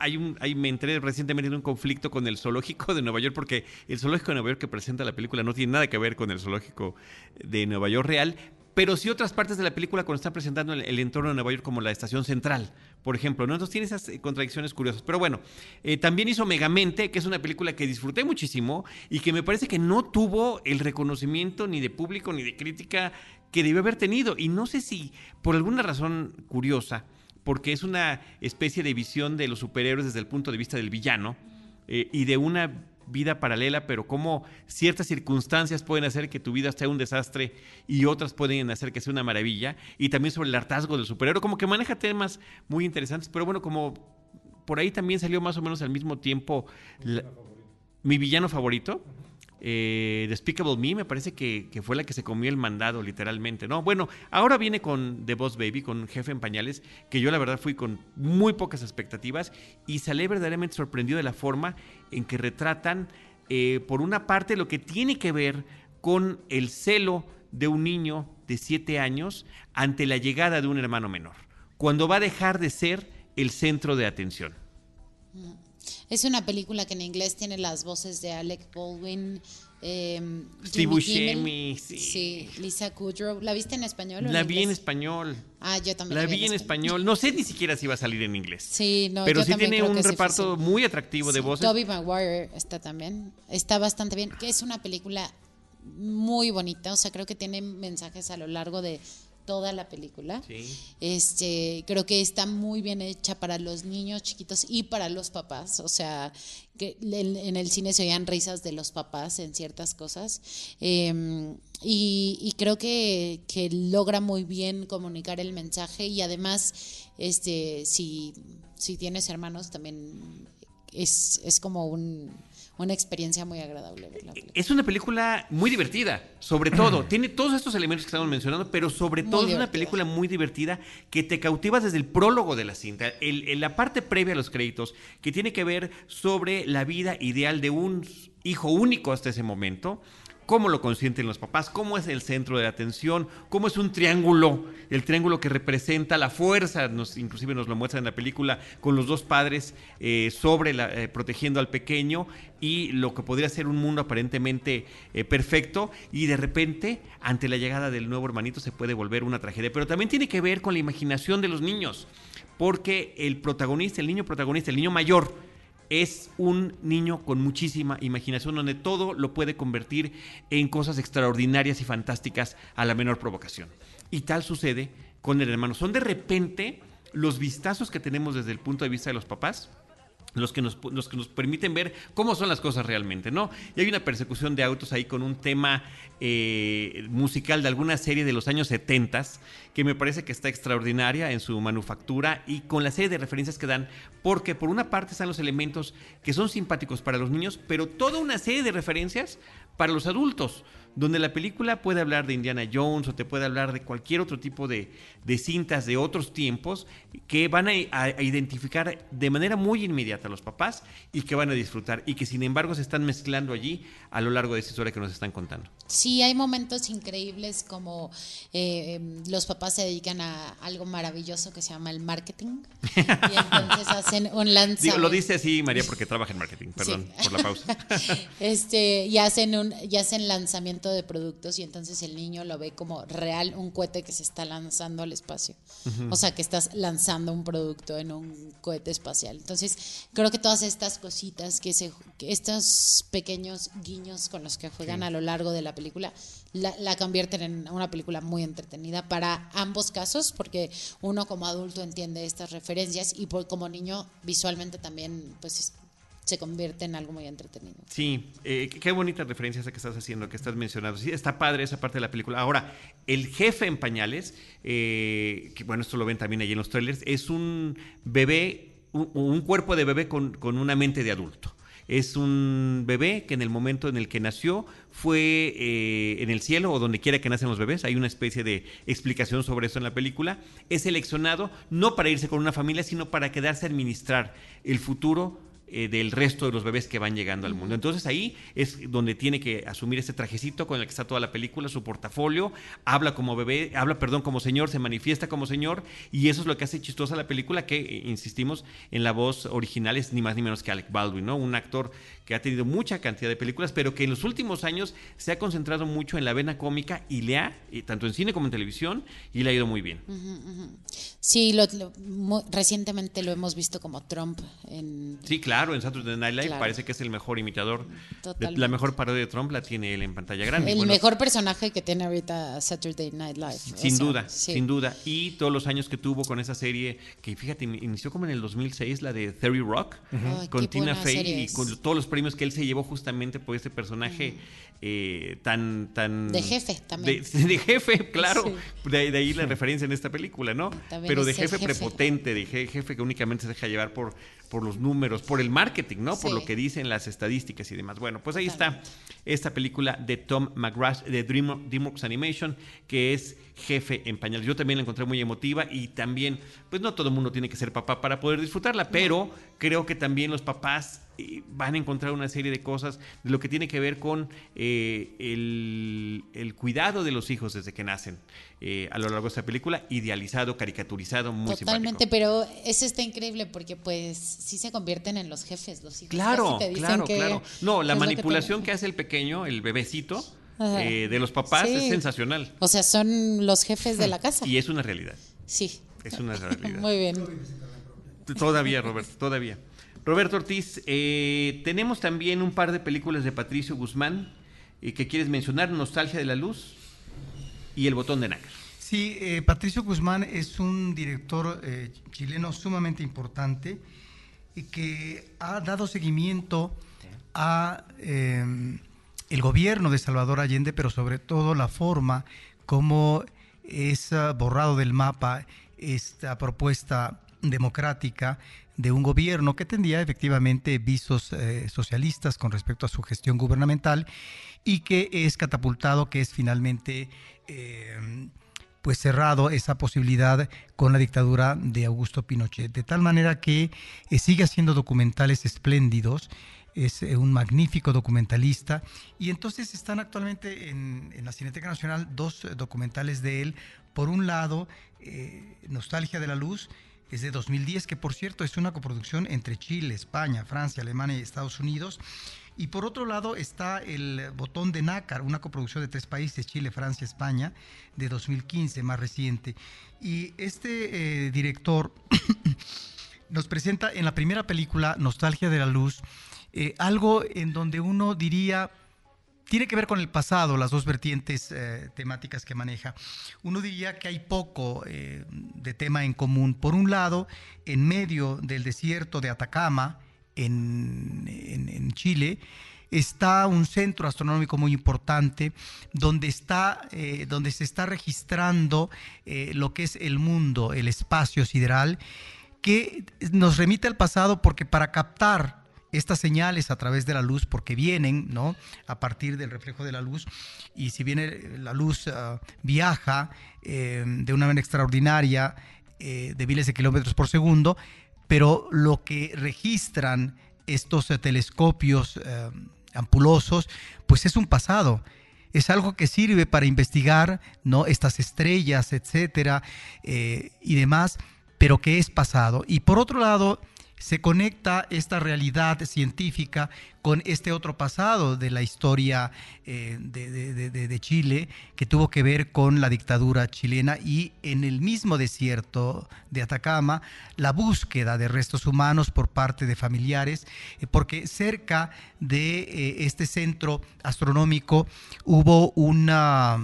hay un, hay, me entré recientemente en un conflicto con el zoológico de Nueva York, porque el zoológico de Nueva York que presenta la película no tiene nada que ver con el zoológico de Nueva York real, pero sí otras partes de la película cuando está presentando el, entorno de Nueva York como la estación central, por ejemplo. ¿no? Entonces tiene esas eh, contradicciones curiosas. Pero bueno, eh, también hizo Megamente, que es una película que disfruté muchísimo y que me parece que no tuvo el reconocimiento ni de público ni de crítica que debió haber tenido. Y no sé si por alguna razón curiosa, porque es una especie de visión de los superhéroes desde el punto de vista del villano eh, y de una vida paralela, pero cómo ciertas circunstancias pueden hacer que tu vida sea un desastre y otras pueden hacer que sea una maravilla. Y también sobre el hartazgo del superhéroe, como que maneja temas muy interesantes, pero bueno, como por ahí también salió más o menos al mismo tiempo mi villano favorito. Eh, Despicable Me me parece que, que fue la que se comió el mandado literalmente, ¿no? Bueno, ahora viene con The Boss Baby, con Jefe en Pañales, que yo la verdad fui con muy pocas expectativas y salí verdaderamente sorprendido de la forma en que retratan, eh, por una parte, lo que tiene que ver con el celo de un niño de 7 años ante la llegada de un hermano menor, cuando va a dejar de ser el centro de atención. Es una película que en inglés tiene las voces de Alec Baldwin, eh, Steve Buscemi, sí. Lisa Kudrow. ¿La viste en español? o La vi en español. Ah, yo también. La vi en español. No sé ni siquiera si iba a salir en inglés. Sí, no, pero yo sí también tiene un sí reparto muy atractivo de voces. Tobey Maguire está también. Está bastante bien. Que es una película muy bonita. O sea, creo que tiene mensajes a lo largo de toda la película. Sí. Este, creo que está muy bien hecha para los niños chiquitos y para los papás. O sea, que en, en el cine se oían risas de los papás en ciertas cosas. Eh, y, y creo que, que logra muy bien comunicar el mensaje y además, este, si, si tienes hermanos, también es, es como un, una experiencia muy agradable ver la película. Es una película muy divertida, sobre todo. Tiene todos estos elementos que estamos mencionando, pero sobre Muy todo es una película muy divertida que te cautiva desde el prólogo de la cinta. El- el- la parte previa a los créditos, que tiene que ver sobre la vida ideal de un hijo único hasta ese momento. Cómo lo consienten los papás, cómo es el centro de atención, cómo es un triángulo, el triángulo que representa la fuerza, nos, inclusive nos lo muestra en la película, con los dos padres eh, sobre la, eh, protegiendo al pequeño y lo que podría ser un mundo aparentemente eh, perfecto y de repente ante la llegada del nuevo hermanito se puede volver una tragedia. Pero también tiene que ver con la imaginación de los niños, porque el protagonista, el niño protagonista, el niño mayor, es un niño con muchísima imaginación donde todo lo puede convertir en cosas extraordinarias y fantásticas a la menor provocación. Y tal sucede con el hermano. Son de repente los vistazos que tenemos desde el punto de vista de los papás los que, nos, los que nos permiten ver cómo son las cosas realmente, ¿no? Y hay una persecución de autos ahí con un tema eh, musical de alguna serie de los años 70 que me parece que está extraordinaria en su manufactura y con la serie de referencias que dan, porque por una parte están los elementos que son simpáticos para los niños, pero toda una serie de referencias para los adultos, donde la película puede hablar de Indiana Jones o te puede hablar de cualquier otro tipo de, de cintas de otros tiempos que van a, identificar de manera muy inmediata a los papás y que van a disfrutar y que sin embargo se están mezclando allí a lo largo de esta historia que nos están contando. Sí, hay momentos increíbles como eh, los papás se dedican a algo maravilloso que se llama el marketing y entonces hacen un Digo, lanzamiento. lo dice así María porque trabaja en marketing, perdón Sí. por la pausa. este y hacen un y hacen lanzamiento de productos y entonces el niño lo ve como real un cohete que se está lanzando al espacio o sea que estás lanzando un producto en un cohete espacial entonces creo que todas estas cositas que se que estos pequeños guiños con los que juegan a lo largo de la película la, la convierten en una película muy entretenida para ambos casos porque uno como adulto entiende estas referencias y por, como niño visualmente también pues es- se convierte en algo muy entretenido. Sí, eh, qué bonita referencia esa que estás haciendo, que estás mencionando. Sí, está padre esa parte de la película. Ahora, el jefe en pañales, eh, que bueno, esto lo ven también ahí en los trailers, es un bebé, un, un cuerpo de bebé con, con una mente de adulto. Es un bebé que en el momento en el que nació fue eh, en el cielo o donde quiera que nacen los bebés. Hay una especie de explicación sobre eso en la película. Es seleccionado no para irse con una familia, sino para quedarse a administrar el futuro eh, del resto de los bebés que van llegando al mundo. Entonces ahí es donde tiene que asumir ese trajecito con el que está toda la película, su portafolio, habla como bebé, habla, perdón, como señor, se manifiesta como señor, y eso es lo que hace chistosa la película, que, eh, insistimos, en la voz original es ni más ni menos que Alec Baldwin, ¿no? Un actor que ha tenido mucha cantidad de películas, pero que en los últimos años se ha concentrado mucho en la vena cómica y le ha, eh, tanto en cine como en televisión, y le ha ido muy bien. Sí, lo, lo- recientemente lo hemos visto como Trump en, Sí, claro. En Saturday Night Live Claro. parece que es el mejor imitador. de- la mejor parodia de Trump la tiene él en pantalla grande. El Bueno, mejor personaje que tiene ahorita Saturday Night Live. o Sin sea, duda, sí. sin duda. Y todos los años que tuvo con esa serie, que fíjate, in- inició como en el 2006, la de Theory Rock, Ay, con Tina Fey y con todos los premios que él se llevó justamente por este personaje eh, tan, tan... De jefe también. De, de jefe, claro. Sí. De, de ahí la referencia en esta película, ¿no? También Pero de jefe, jefe. prepotente, de je- jefe que únicamente se deja llevar por, por los números, por el marketing, ¿no? Por lo que dicen las estadísticas y demás. Bueno, pues ahí está esta película de Tom McGrath de Dream- DreamWorks Animation, que es Jefe en Pañales. Yo también la encontré muy emotiva y también, pues no todo el mundo tiene que ser papá para poder disfrutarla, pero creo que también los papás van a encontrar una serie de cosas de lo que tiene que ver con eh, el, el cuidado de los hijos desde que nacen eh, a lo largo de esta película, idealizado, caricaturizado, muy Totalmente, simpático. pero eso está increíble porque pues sí se convierten en los jefes los hijos. Claro, Casi te dicen claro, que- claro. No, la que manipulación que, hace el pequeño, el bebecito, eh, de los papás Sí. es sensacional. O sea, son los jefes de la casa. Y es una realidad. Sí. Es una realidad. Muy bien. Todavía, Roberto, todavía. Roberto Ortiz, eh, tenemos también un par de películas de Patricio Guzmán eh, que quieres mencionar, Nostalgia de la Luz y El Botón de Nácar. Sí, eh, Patricio Guzmán es un director chileno sumamente importante y que ha dado seguimiento a el gobierno de Salvador Allende, pero sobre todo la forma como es ah, borrado del mapa esta propuesta democrática de un gobierno que tendría efectivamente visos eh, socialistas con respecto a su gestión gubernamental y que es catapultado, que es finalmente eh, pues cerrado esa posibilidad con la dictadura de Augusto Pinochet. De tal manera que eh, sigue haciendo documentales espléndidos, es un magnífico documentalista y entonces están actualmente en, en la Cineteca Nacional dos documentales de él. Por un lado, Nostalgia de la Luz, es de 2010, que por cierto es una coproducción entre Chile, España, Francia, Alemania y Estados Unidos. Y por otro lado está el Botón de Nácar, una coproducción de tres países, Chile, Francia, España, de 2015, más reciente. Y este eh, director nos presenta en la primera película, Nostalgia de la Luz, eh, algo en donde uno diría, tiene que ver con el pasado, las dos vertientes eh, temáticas que maneja. Uno diría que hay poco eh, de tema en común. Por un lado, en medio del desierto de Atacama, en, Chile, está un centro astronómico muy importante donde, está, eh, donde se está registrando lo que es el mundo, el espacio sideral, que nos remite al pasado porque para captar estas señales a través de la luz, porque vienen ¿no? a partir del reflejo de la luz, y si bien eh, la luz ah, viaja eh, de una manera extraordinaria, eh, de miles de kilómetros por segundo, pero lo que registran estos eh, telescopios eh, ampulosos, pues es un pasado. Es algo que sirve para investigar ¿no? estas estrellas, etcétera, eh, y demás, pero que es pasado. Y por otro lado, se conecta esta realidad científica con este otro pasado de la historia eh, de, Chile que tuvo que ver con la dictadura chilena y en el mismo desierto de Atacama la búsqueda de restos humanos por parte de familiares eh, porque cerca de eh, este centro astronómico hubo una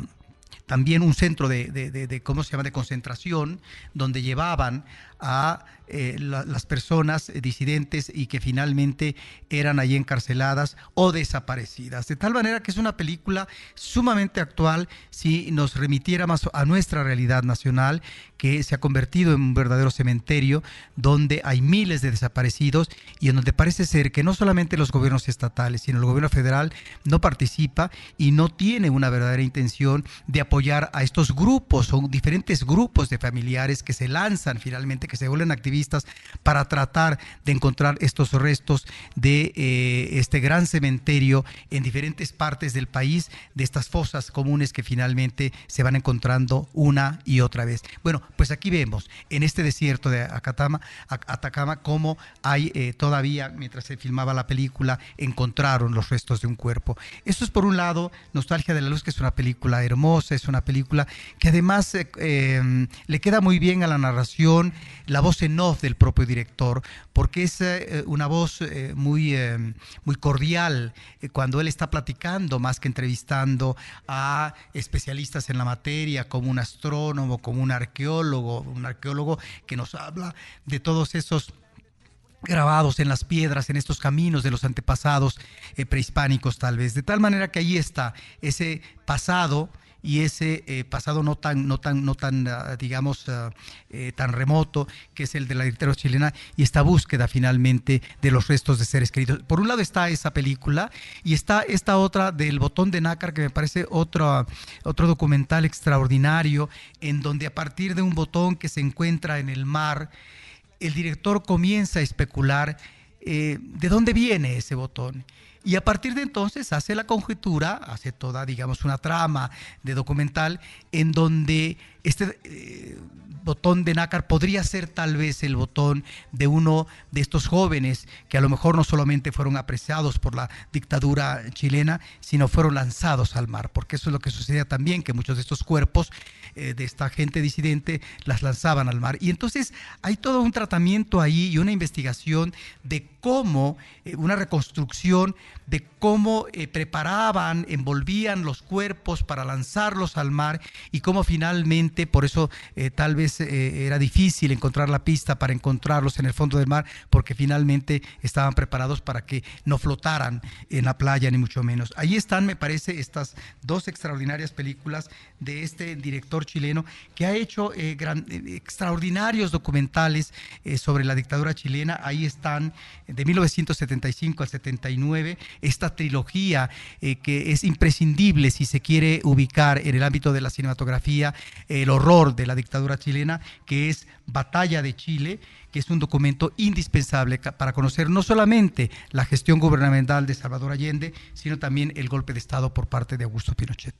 también un centro de, ¿cómo se llama?, de concentración, donde llevaban a eh, la- las personas disidentes y que finalmente eran allí encarceladas o desaparecidas. De tal manera que es una película sumamente actual si nos remitiéramos a nuestra realidad nacional, que se ha convertido en un verdadero cementerio, donde hay miles de desaparecidos y en donde parece ser que no solamente los gobiernos estatales, sino el gobierno federal no participa y no tiene una verdadera intención de apoyar a estos grupos o diferentes grupos de familiares que se lanzan finalmente, que se vuelven activistas para tratar de encontrar estos restos de eh, este gran cementerio en diferentes partes del país, de estas fosas comunes que finalmente se van encontrando una y otra vez. Bueno, pues aquí vemos en este desierto de Acatama, Ac- Atacama cómo hay eh, todavía, mientras se filmaba la película, encontraron los restos de un cuerpo. Esto es por un lado Nostalgia de la Luz, que es una película hermosa, es una película que además eh, eh, le queda muy bien a la narración la voz en off del propio director, porque es eh, una voz muy, muy cordial cuando él está platicando, más que entrevistando a especialistas en la materia, como un astrónomo, como un arqueólogo, un arqueólogo que nos habla de todos esos grabados en las piedras, en estos caminos de los antepasados eh, prehispánicos tal vez. De tal manera que ahí está ese pasado y ese eh, pasado no tan, no tan, no tan ah, digamos, eh, tan remoto, que es el de la dictadura chilena, y esta búsqueda finalmente de los restos de seres queridos. Por un lado está esa película y está esta otra del botón de nácar, que me parece otro, otro documental extraordinario, en donde a partir de un botón que se encuentra en el mar, el director comienza a especular eh, de dónde viene ese botón. Y a partir de entonces hace la conjetura, hace toda, digamos, una trama de documental en donde este eh, botón de nácar podría ser tal vez el botón de uno de estos jóvenes que a lo mejor no solamente fueron apreciados por la dictadura chilena, sino fueron lanzados al mar, porque eso es lo que sucedía también, que muchos de estos cuerpos eh, de esta gente disidente las lanzaban al mar. Y entonces hay todo un tratamiento ahí y una investigación de cómo, eh, una reconstrucción de cómo preparaban, envolvían los cuerpos para lanzarlos al mar y cómo finalmente, por eso tal vez era difícil encontrar la pista para encontrarlos en el fondo del mar, porque finalmente estaban preparados para que no flotaran en la playa, ni mucho menos. Ahí están, me parece, estas dos extraordinarias películas de este director chileno que ha hecho eh, eh, extraordinarios documentales eh, sobre la dictadura chilena. Ahí están de 1975 al 79, esta trilogía que es imprescindible si se quiere ubicar en el ámbito de la cinematografía el horror de la dictadura chilena, que es Batalla de Chile, que es un documento indispensable para conocer no solamente la gestión gubernamental de Salvador Allende, sino también el golpe de Estado por parte de Augusto Pinochet.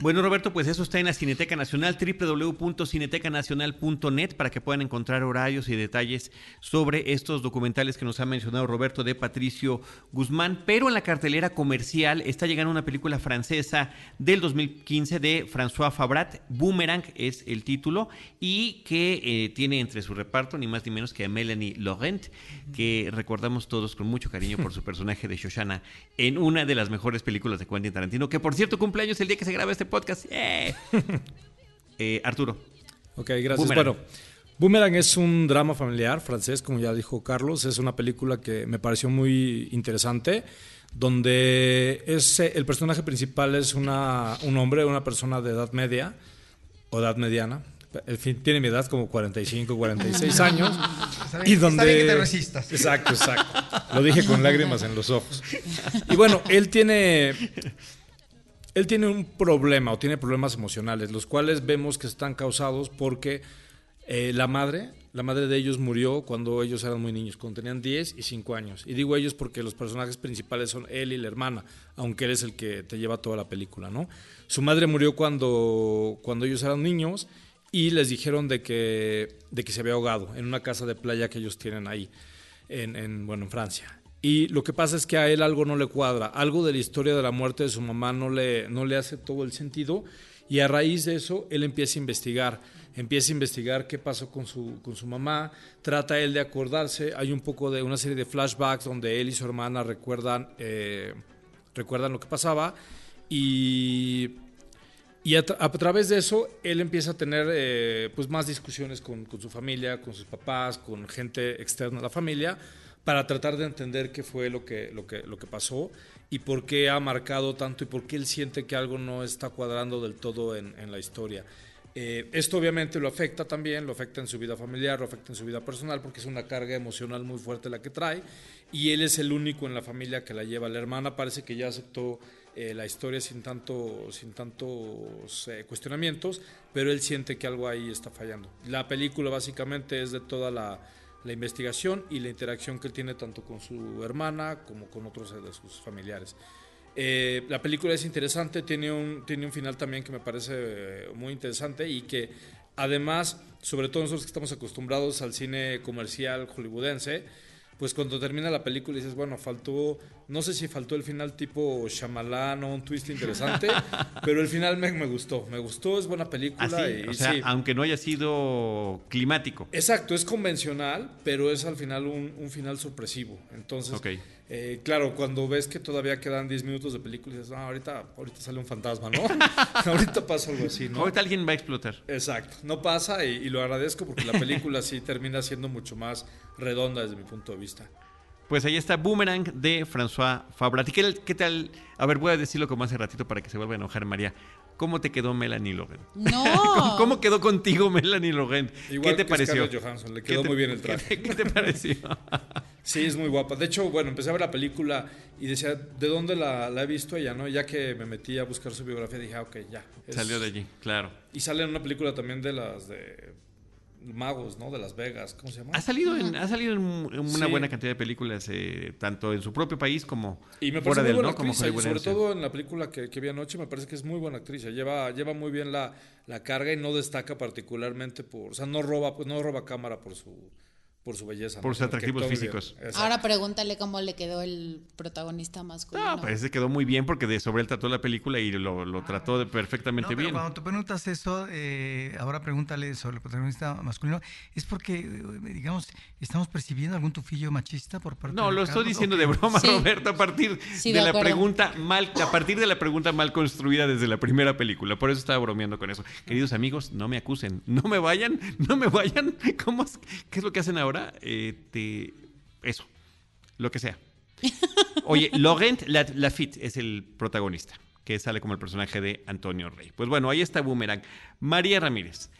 Bueno, Roberto, pues eso está en la Cineteca Nacional, www.cinetecanacional.net, para que puedan encontrar horarios y detalles sobre estos documentales que nos ha mencionado Roberto de Patricio Guzmán. Pero en la cartelera comercial está llegando una película francesa del 2015 de François Fabrat, Boomerang es el título, y que eh, tiene entre su reparto ni más ni menos que a Melanie Laurent, que recordamos todos con mucho cariño por su personaje de Shoshana en una de las mejores películas de Quentin Tarantino, que por cierto cumpleaños el día que se graba este podcast. Eh, Arturo. Ok, gracias. Bueno, Boomerang es un drama familiar francés, como ya dijo Carlos. Es una película que me pareció muy interesante, donde es, el personaje principal es una, un hombre, una persona de edad media o edad mediana. El fin, tiene mi edad como 45, 46 años. y donde... que te resistas. Exacto, exacto. Lo dije con lágrimas en los ojos. Y bueno, él tiene él tiene un problema o tiene problemas emocionales, los cuales vemos que están causados porque eh, la madre, la madre de ellos murió cuando ellos eran muy niños, cuando tenían 10 y 5 años. Y digo ellos porque los personajes principales son él y la hermana, aunque él es el que te lleva toda la película, ¿no? Su madre murió cuando, cuando ellos eran niños y les dijeron de que, de que se había ahogado en una casa de playa que ellos tienen ahí, en, en bueno, en Francia. Y lo que pasa es que a él algo no le cuadra, algo de la historia de la muerte de su mamá no le, no le hace todo el sentido y a raíz de eso él empieza a investigar, empieza a investigar qué pasó con su, con su mamá, trata él de acordarse, hay un poco de una serie de flashbacks donde él y su hermana recuerdan, eh, recuerdan lo que pasaba y, y a, través de eso él empieza a tener eh, pues más discusiones con, con su familia, con sus papás, con gente externa a la familia para tratar de entender qué fue lo que, lo que, lo que pasó y por qué ha marcado tanto y por qué él siente que algo no está cuadrando del todo en, en la historia. Eh, esto obviamente lo afecta también, lo afecta en su vida familiar, lo afecta en su vida personal, porque es una carga emocional muy fuerte la que trae, y él es el único en la familia que la lleva. La hermana parece que ya aceptó eh, la historia sin, tanto, sin tantos eh, cuestionamientos, pero él siente que algo ahí está fallando. La película básicamente es de toda la la investigación y la interacción que él tiene tanto con su hermana como con otros de sus familiares. Eh, la película es interesante, tiene un, tiene un final también que me parece eh, muy interesante y que además, sobre todo nosotros que estamos acostumbrados al cine comercial hollywoodense, pues cuando termina la película dices, bueno, faltó, no sé si faltó el final tipo Shyamalan o un twist interesante, pero el final me, me gustó, me gustó, es buena película. Y, o sea, sí. aunque no haya sido climático. Exacto, es convencional, pero es al final un, un final sorpresivo. Entonces, eh, claro, cuando ves que todavía quedan 10 minutos de película, dices, ah, ahorita, ahorita sale un fantasma, ¿no? ahorita pasa algo así, ¿no? Ahorita alguien va a explotar. Exacto, no pasa y, y lo agradezco porque la película sí termina siendo mucho más redonda desde mi punto de vista. Pues ahí está Boomerang de François Fabrat. ¿Y qué, qué tal? A ver, voy a decirlo como hace ratito para que se vuelva a enojar María. ¿Cómo te quedó Melanie Logan? No. ¿Cómo, cómo quedó contigo Melanie Logan? Igual ¿Qué te que pareció? Scarlett Johansson, le ¿Qué quedó te- muy bien el ¿qué traje. te- ¿Qué te pareció? Sí, es muy guapa. De hecho, bueno, empecé a ver la película y decía, ¿de dónde la, la he visto ella, no? Ya que me metí a buscar su biografía, dije, ah, ok, ya. Es- Salió de allí, claro. Y sale en una película también de las de magos, ¿no? De Las Vegas, ¿cómo se llama? Ha salido en, ha salido en en una Sí. buena cantidad de películas, eh, tanto en su propio país como Y me fuera parece muy de él, buena ¿no? Como actriz, y sobre todo en la película que, que vi anoche, me parece que es muy buena actriz. Lleva, lleva muy bien la, la carga y no destaca particularmente por, o sea, no roba, pues no roba cámara por su, por su belleza. Por ¿no? sus que atractivos físicos. Exacto. Ahora pregúntale cómo le quedó el protagonista masculino. No, pues se quedó muy bien porque de sobre él trató la película y lo, lo trató de No, perfectamente pero bien. cuando tú preguntas eso, eh, ahora pregúntale sobre el protagonista masculino, es porque, eh, digamos, estamos percibiendo algún tufillo machista por parte No, de lo estoy Carlos, diciendo ¿o de broma, Sí. Roberto, a partir Sí, de, de la pregunta mal, a partir de la pregunta mal construida desde la primera película. Por eso estaba bromeando con eso. Queridos amigos, no me acusen, no me vayan, no me vayan. ¿Cómo es- ¿Qué es lo que hacen ahora? Eh, te- eso, lo que sea. Oye, Laurent La- Lafitte es el protagonista, que sale como el personaje de Antonio Rey. Pues bueno, ahí está Boomerang. María Ramírez.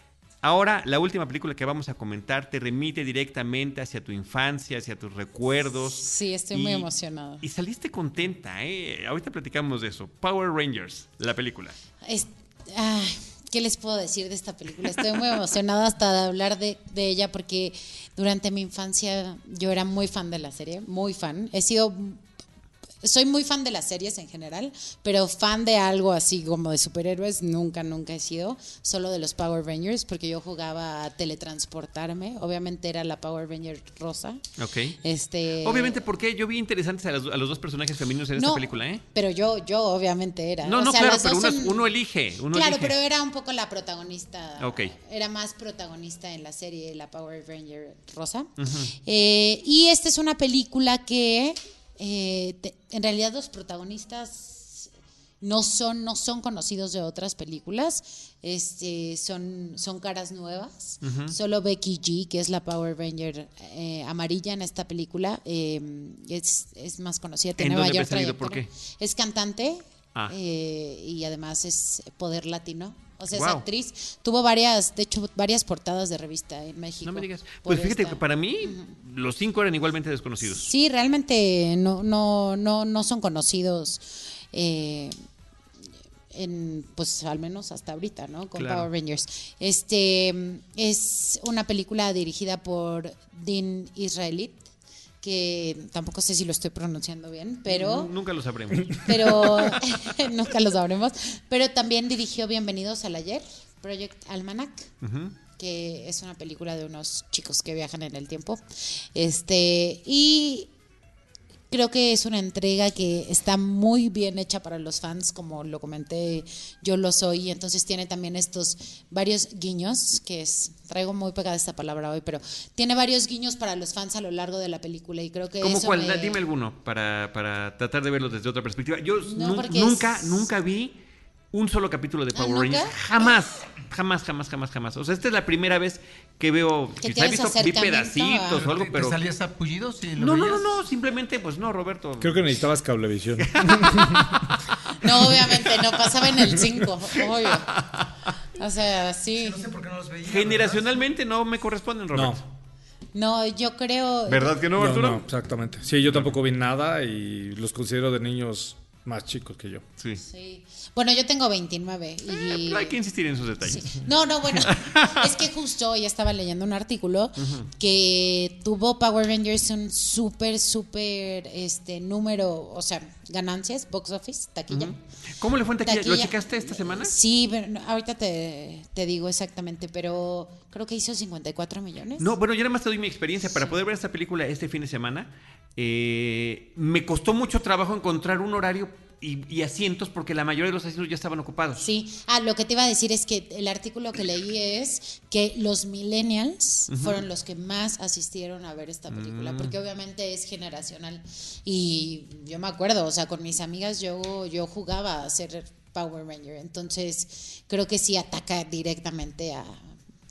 Ahora, la última película que vamos a comentar te remite directamente hacia tu infancia, hacia tus recuerdos. Sí, estoy muy emocionada. Y saliste contenta, ¿eh? Ahorita platicamos de eso. Power Rangers, la película. Es- ¿Qué les puedo decir de esta película? Estoy muy emocionada hasta de hablar de, ella porque durante mi infancia yo era muy fan de la serie, muy fan. He sido, soy muy fan de las series en general, pero fan de algo así como de superhéroes nunca, nunca he sido. Solo de los Power Rangers porque yo jugaba a teletransportarme. Obviamente era la Power Ranger rosa. Ok. Este, Obviamente, porque yo vi interesantes a, las- a los dos personajes femeninos en esta película, ¿eh? Pero yo, yo obviamente era. No, O no, sea, claro, pero uno, son- uno elige. Uno claro, elige. pero era un poco la protagonista. Ok. Era más protagonista en la serie La Power Ranger Rosa. Eh, y esta es una película que eh, te- en realidad los protagonistas no son, no son conocidos de otras películas. Este, son, son caras nuevas. Solo Becky G, que es la Power Ranger eh, amarilla en esta película, eh, es, es más conocida. Tiene dónde mayor salido? ¿Por trayectoria. Es cantante Ah. eh, y además es poder latino. O sea, es Guau. actriz. Tuvo varias, de hecho, varias portadas de revista en México. No me digas. Pues fíjate esta. que para mí los cinco eran igualmente desconocidos. Sí, realmente no, no, no, no son conocidos. eh, en, pues al menos hasta ahorita, ¿no? Con Claro. Power Rangers. Este es una película dirigida por Dean Israelit, que tampoco sé si lo estoy pronunciando bien, pero Nu- Nunca lo sabremos. pero nunca lo sabremos. Pero también dirigió Bienvenidos al Ayer, Project Almanac, que es una película de unos chicos que viajan en el tiempo. Este, y creo que es una entrega que está muy bien hecha para los fans, como lo comenté, yo lo soy, y entonces tiene también estos varios guiños, que es, traigo muy pegada esta palabra hoy, pero tiene varios guiños para los fans a lo largo de la película y creo que ¿Cómo eso cuál? me- Dime alguno para, para tratar de verlo desde otra perspectiva. Yo No, nunca, es- nunca vi un solo capítulo de ¿Ah, Power? Rangers. Jamás, jamás, jamás, jamás, jamás. O sea, esta es la primera vez que veo, Que quizá he visto, vi pedacitos a- o algo, ¿Te- pero... ¿Te salías apullido? si lo No, no, no, no, simplemente, pues no, Roberto. Creo que necesitabas cablevisión. No, obviamente, no pasaba en el 5, obvio. O sea, sí. No sé por qué no los veía. Generacionalmente no me corresponden, Roberto. No, No, yo creo. ¿Verdad que no, no, Arturo? no, exactamente. Sí, yo tampoco vi nada y los considero de niños más chicos que yo. Sí. Sí. Bueno, yo tengo 29 y... Eh, pero hay que insistir en esos detalles. Sí. No, no, bueno, es que justo hoy estaba leyendo un artículo que tuvo Power Rangers un súper, súper este número, o sea, ganancias, box office, taquilla. ¿Cómo le fue en taquilla? ¿Lo checaste esta semana? Sí, pero no, ahorita te, te digo exactamente, pero creo que hizo 54 millones. No, bueno, yo nada más te doy mi experiencia. Para poder ver esta película este fin de semana, eh, me costó mucho trabajo encontrar un horario y, y asientos porque la mayoría de los asientos ya estaban ocupados. Sí, ah, lo que te iba a decir es que el artículo que leí es que los millennials fueron los que más asistieron a ver esta película, Mm. porque obviamente es generacional. Y yo me acuerdo, o sea, con mis amigas yo, yo jugaba a ser Power Ranger, entonces creo que sí ataca directamente a...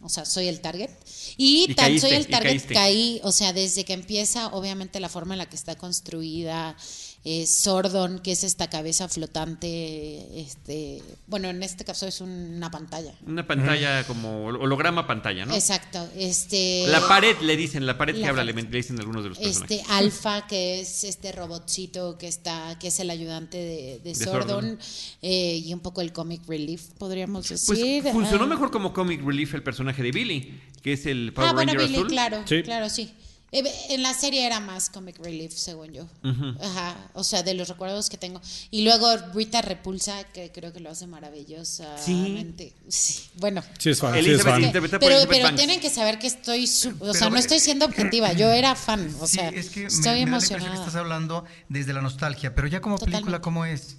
O sea, soy el target. Y, Y tan caíste, soy el target, caí, o sea, desde que empieza, obviamente la forma en la que está construida, eh, Sordon, que es esta cabeza flotante, este, bueno, en este caso es una pantalla. Una pantalla como holograma pantalla, ¿no? Exacto, este La pared le dicen, la pared que La habla, le, dicen algunos de los personajes. este Alfa, que es este robotcito que está, que es el ayudante de, de Sordon, Sordon. eh, y un poco el comic relief, podríamos Pues decir. funcionó Ah. mejor como comic relief el personaje de Billy, que es el Power Ah, bueno, Ranger Billy, azul. claro, Sí. claro, sí. Eh, En la serie era más comic relief, según yo. Ajá, o sea, de los recuerdos que tengo. Y luego Rita Repulsa, que creo que lo hace maravillosamente. Sí. Bueno. Sí, es fan. Sí, es Pero, tienen que saber que estoy, su- o Pero, sea, no eh, estoy siendo objetiva, yo era fan, o Sí, sea, es que me- estoy me, da la impresión que emocionada. estás hablando desde la nostalgia, pero ya como película. ¿cómo es?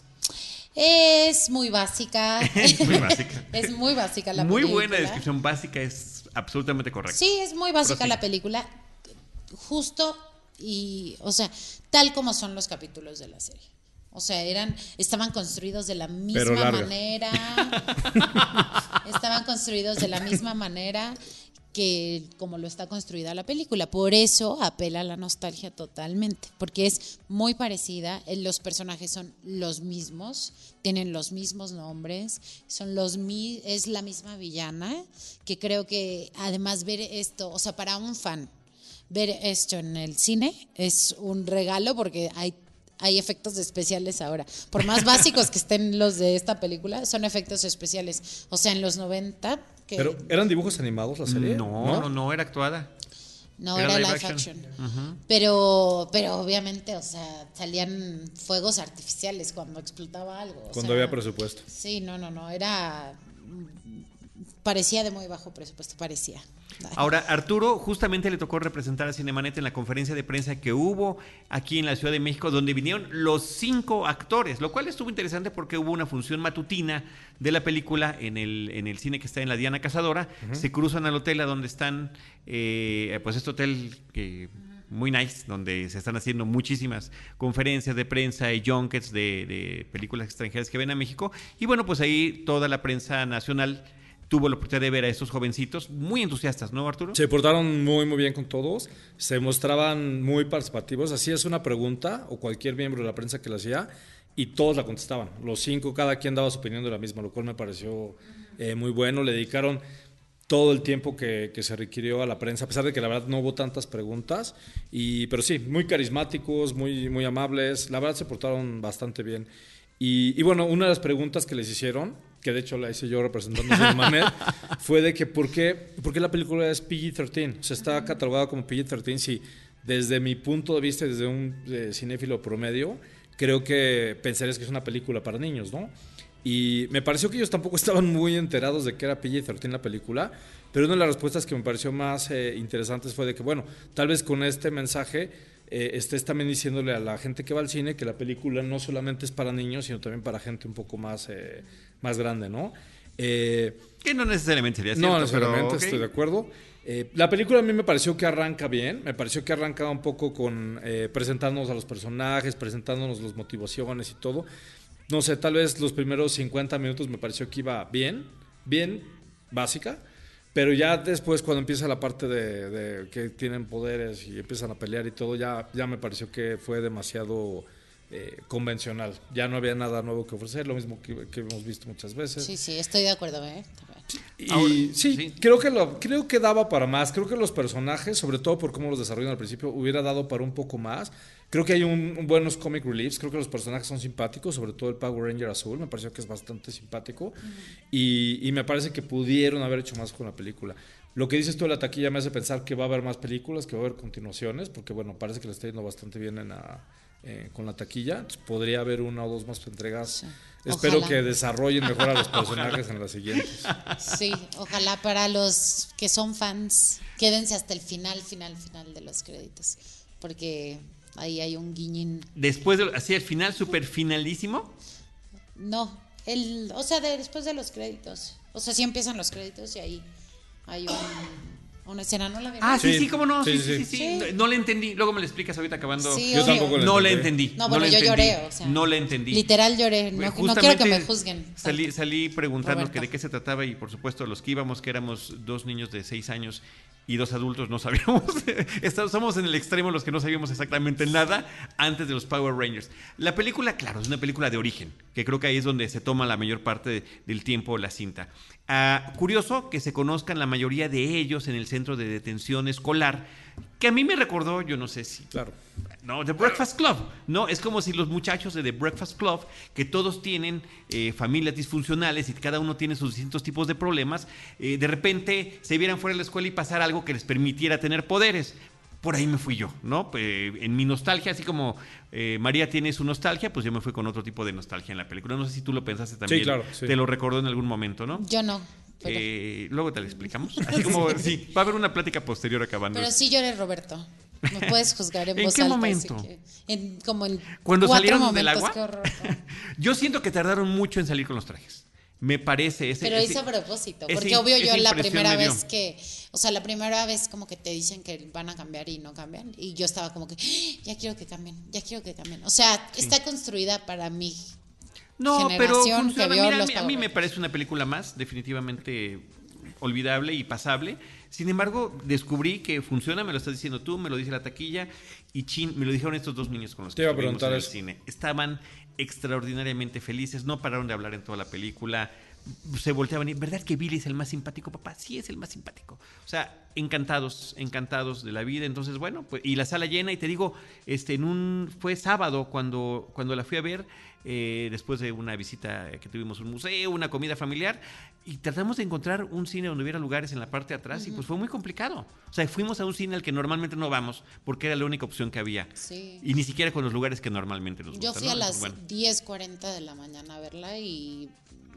Es muy básica. Muy básica. es muy básica la Muy película. buena descripción básica, es absolutamente correcta. Sí, es muy básica Prosigue. la película. Justo y, o sea, tal como son los capítulos de la serie. O sea, eran, estaban construidos de la misma manera. estaban construidos de la misma manera que como lo está construida la película. Por eso apela a la nostalgia totalmente, porque es muy parecida, eh, los personajes son los mismos, tienen los mismos nombres, son los mi- es la misma villana, que creo que además ver esto, o sea, para un fan, ver esto en el cine es un regalo porque hay hay efectos especiales ahora. Por más básicos que estén los de esta película, son efectos especiales. O sea, en los 90 que Pero, ¿eran dibujos animados la serie? No, no, no, era actuada. No, Era era, live live action. action. Pero, pero obviamente, o sea, salían fuegos artificiales cuando explotaba algo. o Cuando sea, había presupuesto. Sí, no, no, no. Era. Parecía de muy bajo presupuesto, parecía. Ahora, Arturo justamente le tocó representar a Cinemanet en la conferencia de prensa que hubo aquí en la Ciudad de México, donde vinieron los cinco actores, lo cual estuvo interesante porque hubo una función matutina de la película en el, en el cine que está en la Diana Cazadora. Se cruzan al hotel a donde están, eh, pues este hotel que muy nice, donde se están haciendo muchísimas conferencias de prensa y junkets de, de películas extranjeras que ven a México. Y bueno, pues ahí toda la prensa nacional tuvo la oportunidad de ver a estos jovencitos muy entusiastas, ¿no, Arturo? Se portaron muy, muy bien con todos. Se mostraban muy participativos. Hacías una pregunta o cualquier miembro de la prensa que la hacía y todos la contestaban. Los cinco, cada quien daba su opinión de la misma, lo cual me pareció eh, muy bueno. Le dedicaron todo el tiempo que, que se requirió a la prensa, a pesar de que la verdad no hubo tantas preguntas. Y, pero sí, muy carismáticos, muy, muy amables. La verdad se portaron bastante bien. Y, y bueno, una de las preguntas que les hicieron, que de hecho la hice yo representando a Manet, fue de que ¿por qué, por qué la película es PG-13? O sea, está catalogada como PG-13 si desde mi punto de vista, desde un eh, cinéfilo promedio, creo que pensarías que es una película para niños, ¿no? Y me pareció que ellos tampoco estaban muy enterados de que era PG-13 la película, pero una de las respuestas que me pareció más eh, interesantes fue de que, bueno, tal vez con este mensaje eh, estés también diciéndole a la gente que va al cine que la película no solamente es para niños, sino también para gente un poco más, eh, más grande, ¿no? Eh, Que no necesariamente sería cierto, no, necesariamente, pero, ok. estoy de acuerdo. Eh, la película a mí me pareció que arranca bien, me pareció que arranca un poco con eh, presentándonos a los personajes, presentándonos las motivaciones y todo. No sé, tal vez los primeros 50 minutos me pareció que iba bien, bien básica, pero ya después cuando empieza la parte de, de que tienen poderes y empiezan a pelear y todo, ya, ya me pareció que fue demasiado eh, convencional. Ya no había nada nuevo que ofrecer, lo mismo que, que hemos visto muchas veces. Sí, sí, estoy de acuerdo, ¿eh? Y Ahora, sí, sí. creo que lo, creo que daba para más. Creo que los personajes, sobre todo por cómo los desarrollan al principio, hubiera dado para un poco más. Creo que hay un, un buenos comic reliefs, creo que los personajes son simpáticos, sobre todo el Power Ranger azul, me pareció que es bastante simpático y, y me parece que pudieron haber hecho más con la película. Lo que dices tú de la taquilla me hace pensar que va a haber más películas, que va a haber continuaciones, porque bueno, parece que le está yendo bastante bien en la, eh, con la taquilla. Entonces, podría haber una o dos más entregas. Sí. Espero Ojalá. que desarrollen mejor a los personajes en las siguientes. Sí, ojalá para los que son fans, quédense hasta el final, final, final de los créditos. Porque ahí hay un guiñín. Después, de, así al final, súper finalísimo. No, el, o sea, de- después de los créditos. O sea, sí empiezan los créditos y ahí hay un, una escena, ¿no la? Ah, sí, sí, Sí, cómo no. Sí, sí, sí, sí. sí. sí. Sí. No, no le entendí. Luego me lo explicas ahorita acabando. Sí, Yo obvio. tampoco le no le entendí. entendí. No, bueno, yo entendí. lloré, o sea. No le entendí. Literal lloré. No, no quiero que me juzguen. Salí, salí preguntando que de qué se trataba y por supuesto los que íbamos, que éramos dos niños de seis años y dos adultos, no sabíamos. Estamos- Somos en el extremo los que no sabíamos exactamente nada antes de los Power Rangers. La película, claro, es una película de origen, que creo que ahí es donde se toma la mayor parte de- del tiempo la cinta. Ah, curioso que se conozcan la mayoría de ellos en el centro de detención escolar, que a mí me recordó, yo no sé si Claro. no, The Breakfast Club. No, es como si los muchachos de The Breakfast Club, que todos tienen eh, familias disfuncionales y cada uno tiene sus distintos tipos de problemas, eh, de repente se vieran fuera de la escuela y pasar algo que les permitiera tener poderes. Por ahí me fui yo, ¿no? Eh, en mi nostalgia, así como eh, María tiene su nostalgia, pues yo me fui con otro tipo de nostalgia en la película. No sé si tú lo pensaste también. claro, sí. Te lo recordó en algún momento, ¿no? Yo no. Pero, Eh, luego te lo explicamos. Así como, sí, va a haber una plática posterior acabando. pero sí lloré, Roberto. Me puedes juzgar en, ¿En voz qué alta, momento? así que- en, como en Cuando salieron momentos, del agua. qué horror, no. Yo siento que tardaron mucho en salir con los trajes. Me parece ese. Pero ese- hice a propósito, ese- porque obvio yo la primera vez que, o sea, la primera vez como que te dicen que van a cambiar y no cambian, y yo estaba como que, "Ah, ya quiero que cambien, ya quiero que cambien. O sea, está construida para mí. No, pero generación que funciona. vio Mira, a los mí- a mí Power me parece una película más, definitivamente olvidable y pasable. Sin embargo, descubrí que funciona, me lo estás diciendo tú, me lo dice la taquilla, y chin, me lo dijeron estos dos niños con los Te que iba a preguntar en el eso. cine. Estaban extraordinariamente felices, no pararon de hablar en toda la película. Se volteaban y, ¿verdad que Billy es el más simpático, papá? Sí, es el más simpático. O sea, encantados, encantados de la vida. Entonces, bueno, pues, y la sala llena, y te digo, este, en un, fue sábado cuando, cuando la fui a ver, eh, después de una visita que tuvimos un museo, una comida familiar, y tratamos de encontrar un cine donde hubiera lugares en la parte de atrás, y pues fue muy complicado. O sea, fuimos a un cine al que normalmente no vamos, porque era la única opción que había. Sí. Y ni siquiera con los lugares que normalmente nos Yo gustan. fui ¿no? a las bueno, 10:40 de la mañana a verla y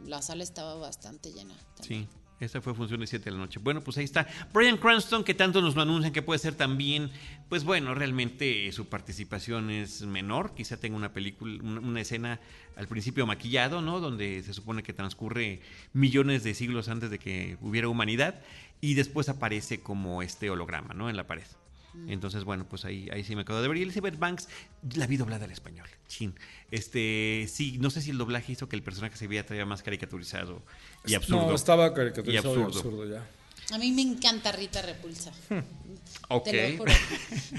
la sala estaba bastante llena. también. Sí, esa fue función de 7 de la noche. Bueno, pues ahí está. Brian Cranston, que tanto nos lo anuncian que puede ser también, pues bueno, realmente su participación es menor. Quizá tenga una película, una escena al principio maquillado, ¿no? Donde se supone que transcurre millones de siglos antes de que hubiera humanidad y después aparece como este holograma, ¿no? En la pared. Entonces, bueno, pues ahí, ahí sí me quedo de ver. Y Elizabeth Banks, la vi doblada al español. Chin. Este, sí, no sé si el doblaje hizo que el personaje se viera todavía más caricaturizado y absurdo. No, estaba caricaturizado Y y absurdo. absurdo, ya. A mí me encanta Rita Repulsa. Ok. Te lo juro.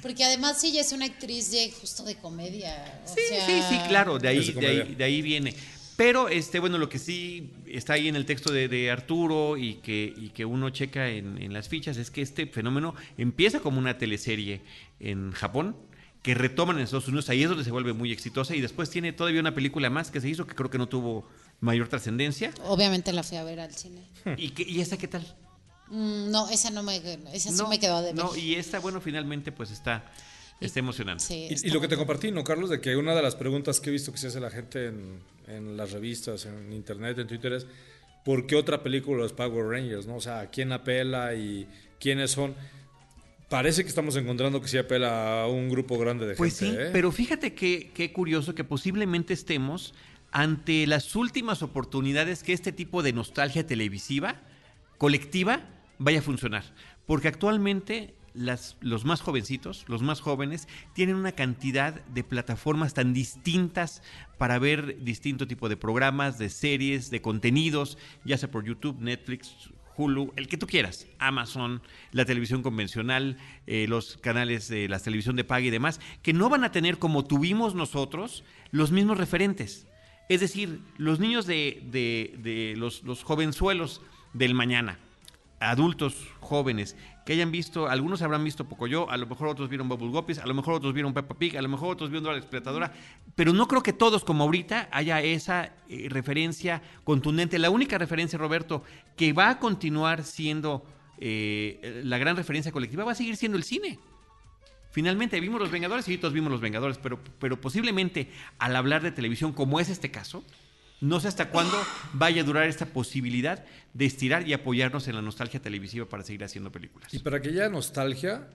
Porque además ella es una actriz de justo de comedia. o Sí, sea, sí, sí, claro, de ahí, de de ahí, de ahí viene. Pero, este, bueno, lo que sí está ahí en el texto de, de Arturo y que, y que uno checa en, en las fichas es que este fenómeno empieza como una teleserie en Japón, que retoman en Estados Unidos, ahí es donde se vuelve muy exitosa y después tiene todavía una película más que se hizo que creo que no tuvo mayor trascendencia. Obviamente la fui a ver al cine. ¿Y, que, ¿Y esta qué tal? Mm, no, esa no me, esa sí no, me quedó de ver. No, y esta, bueno, finalmente pues está, está emocionante. Sí, Y, está y lo que te compartí, ¿no, Carlos? De que una de las preguntas que he visto que se hace la gente en, en las revistas, en internet, en Twitter es ¿por qué otra película de los Power Rangers? ¿no? O sea, ¿a quién apela y quiénes son? Parece que estamos encontrando que sí apela a un grupo grande de Pues sí, gente. ¿eh? pero fíjate que qué curioso que posiblemente estemos ante las últimas oportunidades que este tipo de nostalgia televisiva colectiva vaya a funcionar. Porque actualmente los más jovencitos, los más jóvenes, tienen una cantidad de plataformas tan distintas para ver distinto tipo de programas, de series, de contenidos, ya sea por YouTube, Netflix, Hulu, el que tú quieras, Amazon, la televisión convencional, eh, los canales de la televisión de paga y demás, que no van a tener como tuvimos nosotros los mismos referentes. Es decir, los niños de, de- de los, los jovenzuelos del mañana, adultos jóvenes que hayan visto, algunos habrán visto Pocoyo, a lo mejor otros vieron Bubble Guppies, a lo mejor otros vieron Peppa Pig, a lo mejor otros vieron la Exploradora, pero no creo que todos como ahorita haya esa eh, referencia contundente. La única referencia, Roberto, que va a continuar siendo eh, la gran referencia colectiva va a seguir siendo el cine. Finalmente vimos Los Vengadores y todos vimos Los Vengadores, pero, pero posiblemente al hablar de televisión, como es este caso, no sé hasta cuándo vaya a durar esta posibilidad de estirar y apoyarnos en la nostalgia televisiva para seguir haciendo películas. Y para que haya nostalgia,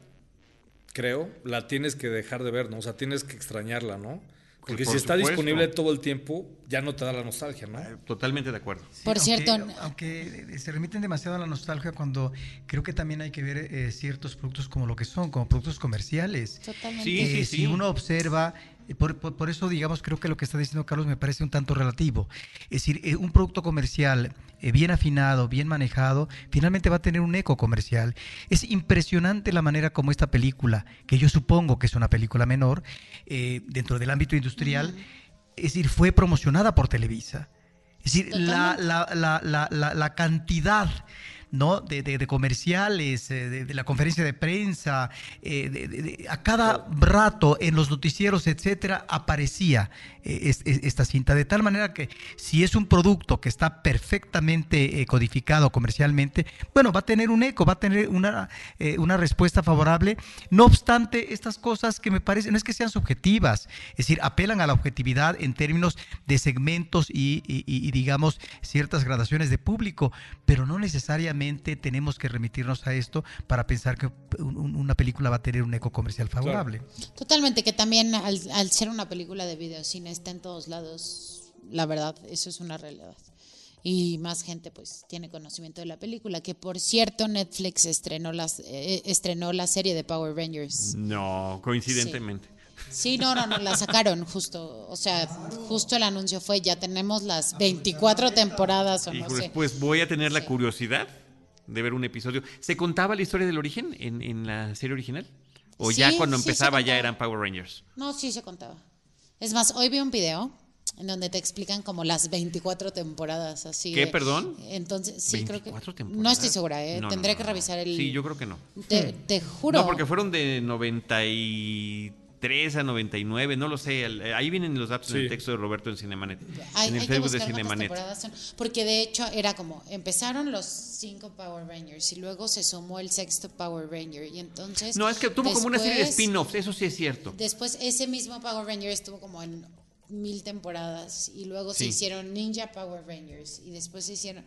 creo, la tienes que dejar de ver, ¿no? O sea, tienes que extrañarla, ¿no? Porque por si está supuesto. disponible todo el tiempo, ya no te da la nostalgia, ¿no? Eh, Totalmente de acuerdo. Sí, Por aunque- cierto, Aunque se remiten demasiado a la nostalgia cuando creo que también hay que ver eh, ciertos productos como lo que son, como productos comerciales. totalmente. Sí, Eh, sí, Si uno observa, eh, por, por- por eso digamos, creo que lo que está diciendo Carlos me parece un tanto relativo. Es decir, eh, un producto comercial eh, bien afinado, bien manejado, finalmente va a tener un eco comercial. Es impresionante la manera como esta película, que yo supongo que es una película menor, eh, dentro del ámbito industrial, es decir, fue promocionada por Televisa. Es decir, la, la, la, la cantidad ¿no? de, de- comerciales, eh, de, la conferencia de prensa, eh, a cada rato en los noticieros, etcétera, aparecía eh, es- es- esta cinta. De tal manera que si es un producto que está perfectamente codificado comercialmente, bueno, va a tener un eco, va a tener una, una respuesta favorable. No obstante, estas cosas que me parecen, no es que sean subjetivas, es decir, apelan a la objetividad en términos de segmentos y, digamos ciertas gradaciones de público, pero no necesariamente tenemos que remitirnos a esto para pensar que un- un- una película va a tener un eco comercial favorable. Totalmente, que también al, al ser una película de videocine está en todos lados, la verdad, eso es una realidad. Y más gente pues tiene conocimiento de la película, que por cierto Netflix estrenó, las, eh, estrenó la serie de Power Rangers. No, coincidentemente. Sí, no, no, no, la sacaron justo, o sea, justo el anuncio fue, ya tenemos las 24 temporadas o no sé. pues voy a tener la Sí. curiosidad de ver un episodio. ¿Se contaba la historia del origen en, en la serie original? ¿O ya cuando sí empezaba ya eran Power Rangers? No, sí se contaba. Es más, hoy vi un video en donde te explican como las 24 temporadas así. ¿Qué, de- perdón? Entonces, sí, creo que 24 temporadas. No estoy segura, ¿eh? No, Tendré no, que revisar el Sí, yo creo que no. Te, te juro. No, porque fueron de 93 a 99, no lo sé. el- eh, Ahí vienen los datos en el Sí. texto de Roberto en Cinemanet. Hay, en el hay que Facebook de Cinemanet. son. Porque de hecho era como, empezaron los cinco Power Rangers y luego se sumó el sexto Power Ranger. Y entonces. No, es que tuvo como una serie de después- spin-offs, eso sí es cierto. Después ese mismo Power Ranger estuvo como en mil temporadas y luego se hicieron Ninja Power Rangers y después se hicieron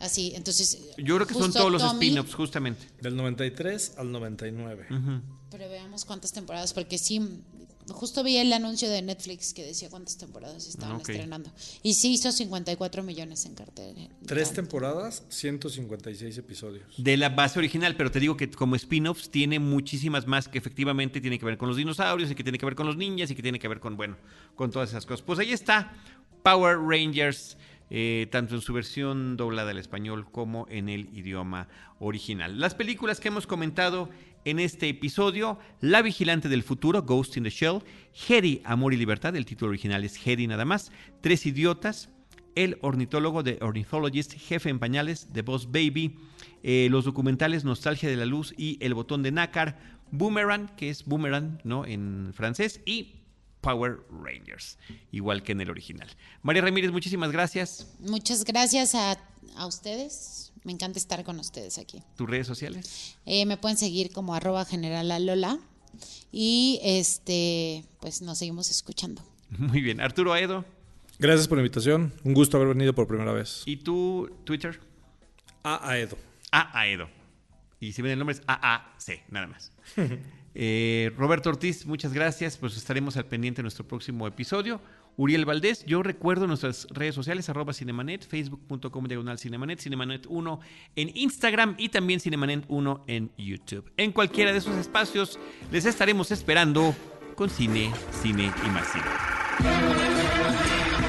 así. Entonces, Yo creo que son todos los spin-offs, justamente. Del 93 al 99. Pero veamos cuántas temporadas, porque sí, justo vi el anuncio de Netflix que decía cuántas temporadas estaban Ok. estrenando. Y sí hizo 54 millones en cartel. Tres temporadas, 156 episodios. De la base original, pero te digo que como spin-offs tiene muchísimas más que efectivamente tiene que ver con los dinosaurios y que tiene que ver con los ninjas y que tiene que ver con, bueno, con todas esas cosas. Pues ahí está Power Rangers, eh, tanto en su versión doblada al español como en el idioma original. Las películas que hemos comentado en este episodio, La Vigilante del Futuro, Ghost in the Shell, Hedy, Amor y Libertad, el título original es Hedy nada más, Tres Idiotas, el ornitólogo de Ornithologist, jefe en pañales de Boss Baby, eh, los documentales Nostalgia de la Luz y El Botón de Nácar, Boomerang, que es Boomerang ¿no? en francés, y Power Rangers, igual que en el original. María Ramírez, muchísimas gracias. Muchas gracias a, a ustedes. Me encanta estar con ustedes aquí. ¿Tus redes sociales? Eh, me pueden seguir como arroba general a Lola. Y este, pues nos seguimos escuchando. Muy bien. Arturo Aedo, Gracias por la invitación. Un gusto haber venido por primera vez. ¿y tu Twitter? A Aedo. A Aedo. Y si ven el nombre es AAC, nada más. Eh, Roberto Ortiz, muchas gracias. Pues estaremos al pendiente de nuestro próximo episodio. Uriel Valdés, yo recuerdo nuestras redes sociales, arroba Cinemanet, facebook.com diagonal Cinemanet, Cinemanet1 en Instagram y también Cinemanet1 en YouTube. En cualquiera de esos espacios les estaremos esperando con cine, cine y más cine.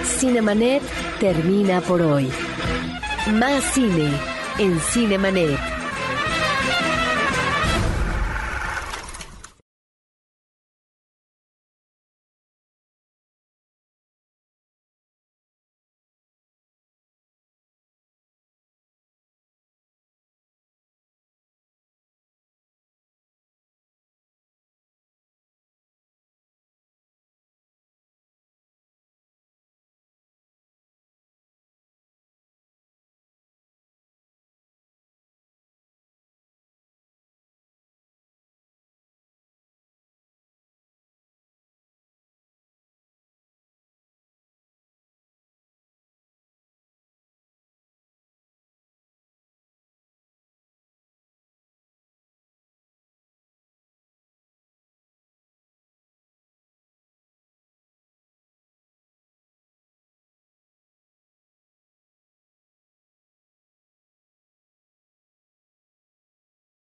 Cinemanet termina por hoy. Más cine en Cinemanet.